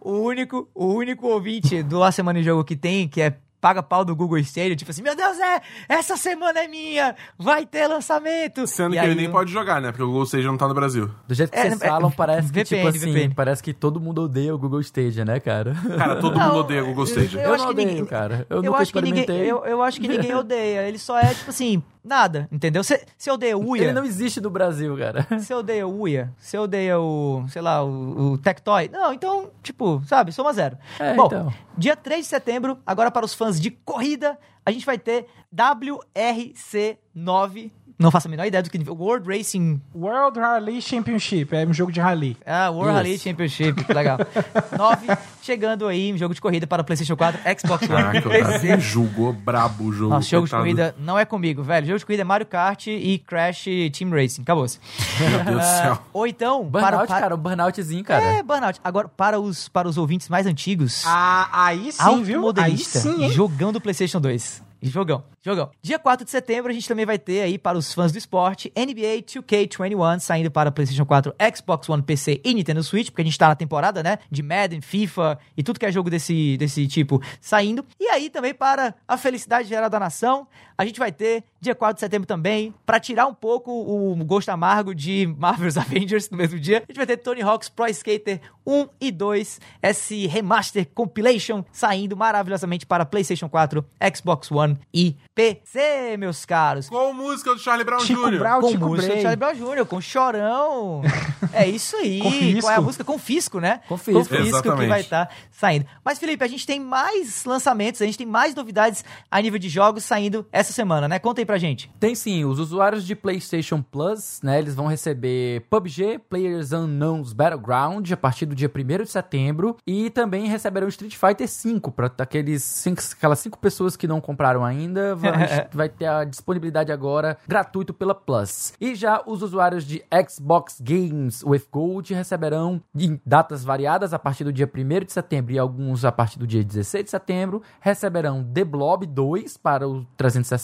o único, o único ouvinte do A Semana em Jogo que tem, que é paga pau do Google Stadia, tipo assim, meu Deus, é, essa semana é minha, vai ter lançamento. Sendo E que ele aí nem eu- pode jogar, né? Porque o Google Stage não tá no Brasil. Do jeito que É, vocês é, falam, parece que, VPN, tipo assim, VPN. parece que todo mundo odeia o Google Stadia, né, cara? Cara, todo Não, mundo odeia o Google Stage. eu Eu, acho não que odeio, ninguém- cara. Eu, Eu nunca acho, que ninguém, eu, eu acho que ninguém odeia. Ele só é, tipo assim, nada, entendeu? Você odeia o Uia? Ele não existe no Brasil, cara. Você odeia o Uia? Você odeia o, sei lá, o, o Tectoy? Não, então, tipo, sabe, soma zero. É, Bom, então. dia 3 de setembro, agora para os fãs de corrida, a gente vai ter WRC9. Não faço a menor ideia do que World Racing. World Rally Championship, é um jogo de rally. Ah, World Isso. Rally Championship, que legal. 9, chegando aí, um jogo de corrida para o PlayStation 4, Xbox One, Caraca, me julgou brabo o jogo. Nossa, jogo de corrida não é comigo, velho. Jogo de corrida é Mario Kart e Crash Team Racing. Acabou-se. Meu Deus do céu. Ou então, Burnout, para, para... cara, um burnoutzinho, cara. É, Burnout. Agora, para os, para os ouvintes mais antigos, Ah, aí sim, viu? Aí sim, hein? jogão do PlayStation 2. Jogão, jogão. Dia 4 de setembro, a gente também vai ter aí, para os fãs do esporte, NBA 2K21 saindo para PlayStation 4, Xbox One, PC e Nintendo Switch, porque a gente tá na temporada, né? De Madden, FIFA e tudo que é jogo desse, desse tipo saindo. E aí também para a felicidade geral da nação, a gente vai ter dia 4 de setembro também, para tirar um pouco o gosto amargo de Marvel's Avengers no mesmo dia, a gente vai ter Tony Hawk's Pro Skater 1 e 2, esse remaster compilation saindo maravilhosamente para PlayStation 4, Xbox One e PC, meus caros. Qual música do Charlie Brown Chico Jr.? Brown, Com Chico música Bray. de Charlie Brown Jr., com Chorão. É isso aí. Confisco. Qual é a música? Confisco, né? Confisco. Confisco que Exatamente. vai estar saindo. Mas, Felipe, a gente tem mais lançamentos, a gente tem mais novidades a nível de jogos saindo essa semana, né? Conta aí pra gente. Tem sim, os usuários de PlayStation Plus, né, eles vão receber PUBG, Players Unknowns Battleground, a partir do dia 1 de setembro, e também receberão Street Fighter V, para aqueles cinco, aquelas cinco pessoas que não compraram ainda, vai, vai ter a disponibilidade agora gratuito pela Plus. E já os usuários de Xbox Games with Gold receberão em datas variadas a partir do dia 1 de setembro e alguns a partir do dia 16 de setembro, receberão The Blob 2 para o 360,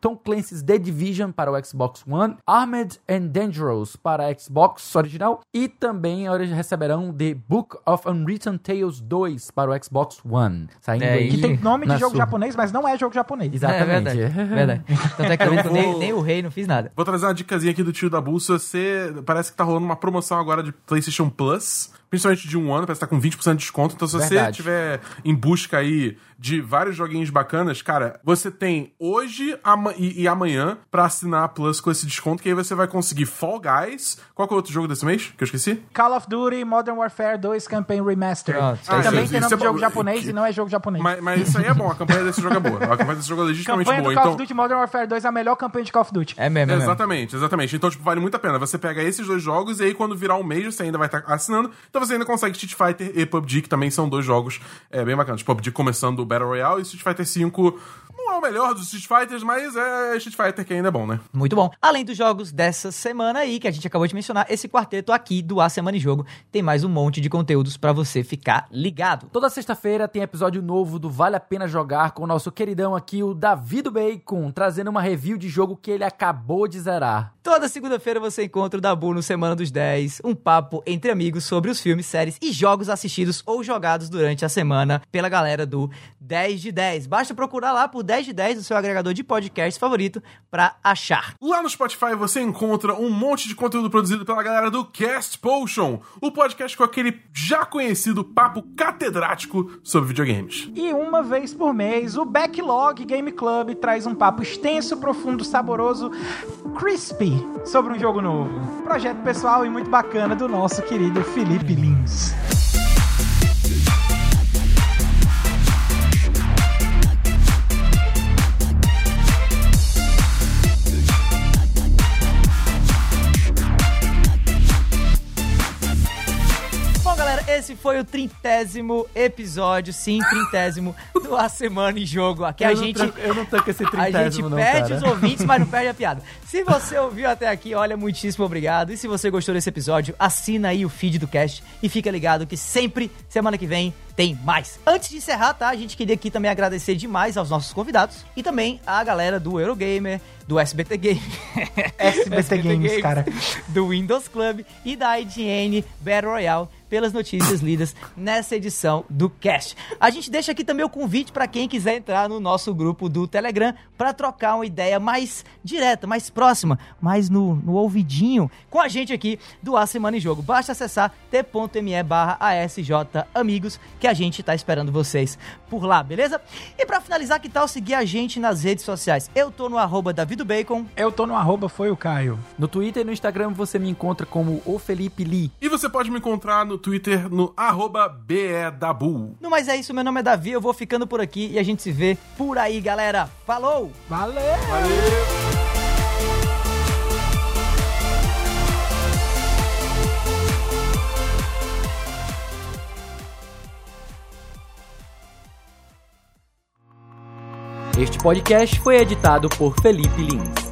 Tom Clancy's The Division para o Xbox One, Armed and Dangerous para a Xbox original e também eles receberão The Book of Unwritten Tales 2 para o Xbox One. Saindo É, aí que tem nome de jogo sua- japonês, mas não é jogo japonês. Exatamente. É verdade. verdade. Tanto é que eu Eu vou- nem, nem o rei não fiz nada. Vou trazer uma dicasinha aqui do tio da Bolsa. Você parece que tá rolando uma promoção agora de PlayStation Plus, principalmente de um ano, parece que tá com 20% de desconto. Então, se você Verdade. tiver em busca aí de vários joguinhos bacanas, cara, você tem hoje e, e amanhã pra assinar a Plus com esse desconto, que aí você vai conseguir Fall Guys. Qual que é o outro jogo desse mês? Que eu esqueci? Call of Duty Modern Warfare 2 Campaign Remastered. Que Ah, também isso- tem nome é de jogo bom. japonês Que- e não é jogo japonês. Mas, mas isso aí é bom, a campanha desse jogo é boa. A campanha desse jogo é legitimamente campanha boa. do Call Então, of Duty Modern Warfare 2 é a melhor campanha de Call of Duty. É mesmo, é mesmo. Exatamente, exatamente. Então, tipo, vale muito a pena. Você pega esses dois jogos e aí quando virar um mês você ainda vai estar assinando. Então você ainda consegue Street Fighter e PUBG, que também são dois jogos é, bem bacanas. PUBG começando Battle Royale e Street Fighter V o melhor dos Street Fighters, mas é Street Fighter que ainda é bom, né? Muito bom. Além dos jogos dessa semana aí, que a gente acabou de mencionar, esse quarteto aqui do A Semana em Jogo tem mais um monte de conteúdos pra você ficar ligado. Toda sexta-feira tem episódio novo do Vale a Pena Jogar com o nosso queridão aqui, o Davido Bacon, trazendo uma review de jogo que ele acabou de zerar. Toda segunda-feira você encontra o Dabu no Semana dos 10, um papo entre amigos sobre os filmes, séries e jogos assistidos ou jogados durante a semana pela galera do 10 de 10. Basta procurar lá por 10 de 10 no seu agregador de podcast favorito pra achar. Lá no Spotify você encontra um monte de conteúdo produzido pela galera do Cast Potion, o podcast com aquele já conhecido papo catedrático sobre videogames. E uma vez por mês, o Backlog Game Club traz um papo extenso, profundo, saboroso, crispy sobre um jogo novo. Projeto pessoal e muito bacana do nosso querido Felipe Lins. Esse foi o trintésimo episódio, sim, trintésimo do A Semana em Jogo. Aqui a eu, gente... não, eu não tô com esse A gente trintésimo, não, perde cara. os ouvintes, mas não perde a piada. Se você ouviu até aqui, olha, muitíssimo obrigado. E se você gostou desse episódio, assina aí o feed do cast e fica ligado que sempre, semana que vem, tem mais. Antes de encerrar, tá? A gente queria aqui também agradecer demais aos nossos convidados e também a galera do Eurogamer, do SBT Game, SBT Games, cara. do Windows Club e da IGN Battle Royale pelas notícias lidas nessa edição do Cast. A gente deixa aqui também o convite para quem quiser entrar no nosso grupo do Telegram para trocar uma ideia mais direta, mais próxima, mais no, no ouvidinho com a gente aqui do A Semana em Jogo. Basta acessar t.me barra ASJ Amigos que a gente tá esperando vocês por lá, beleza? E para finalizar, que tal seguir a gente nas redes sociais? Eu tô no arroba Bacon. Eu tô no arroba foi o Caio. No Twitter e no Instagram você me encontra como o Felipe Lee. E você pode me encontrar no Twitter no arroba BEDabu. No mais é isso, meu nome é Davi, eu vou ficando por aqui e a gente se vê por aí, galera. Falou! Valeu! Valeu! Este podcast foi editado por Felipe Lins.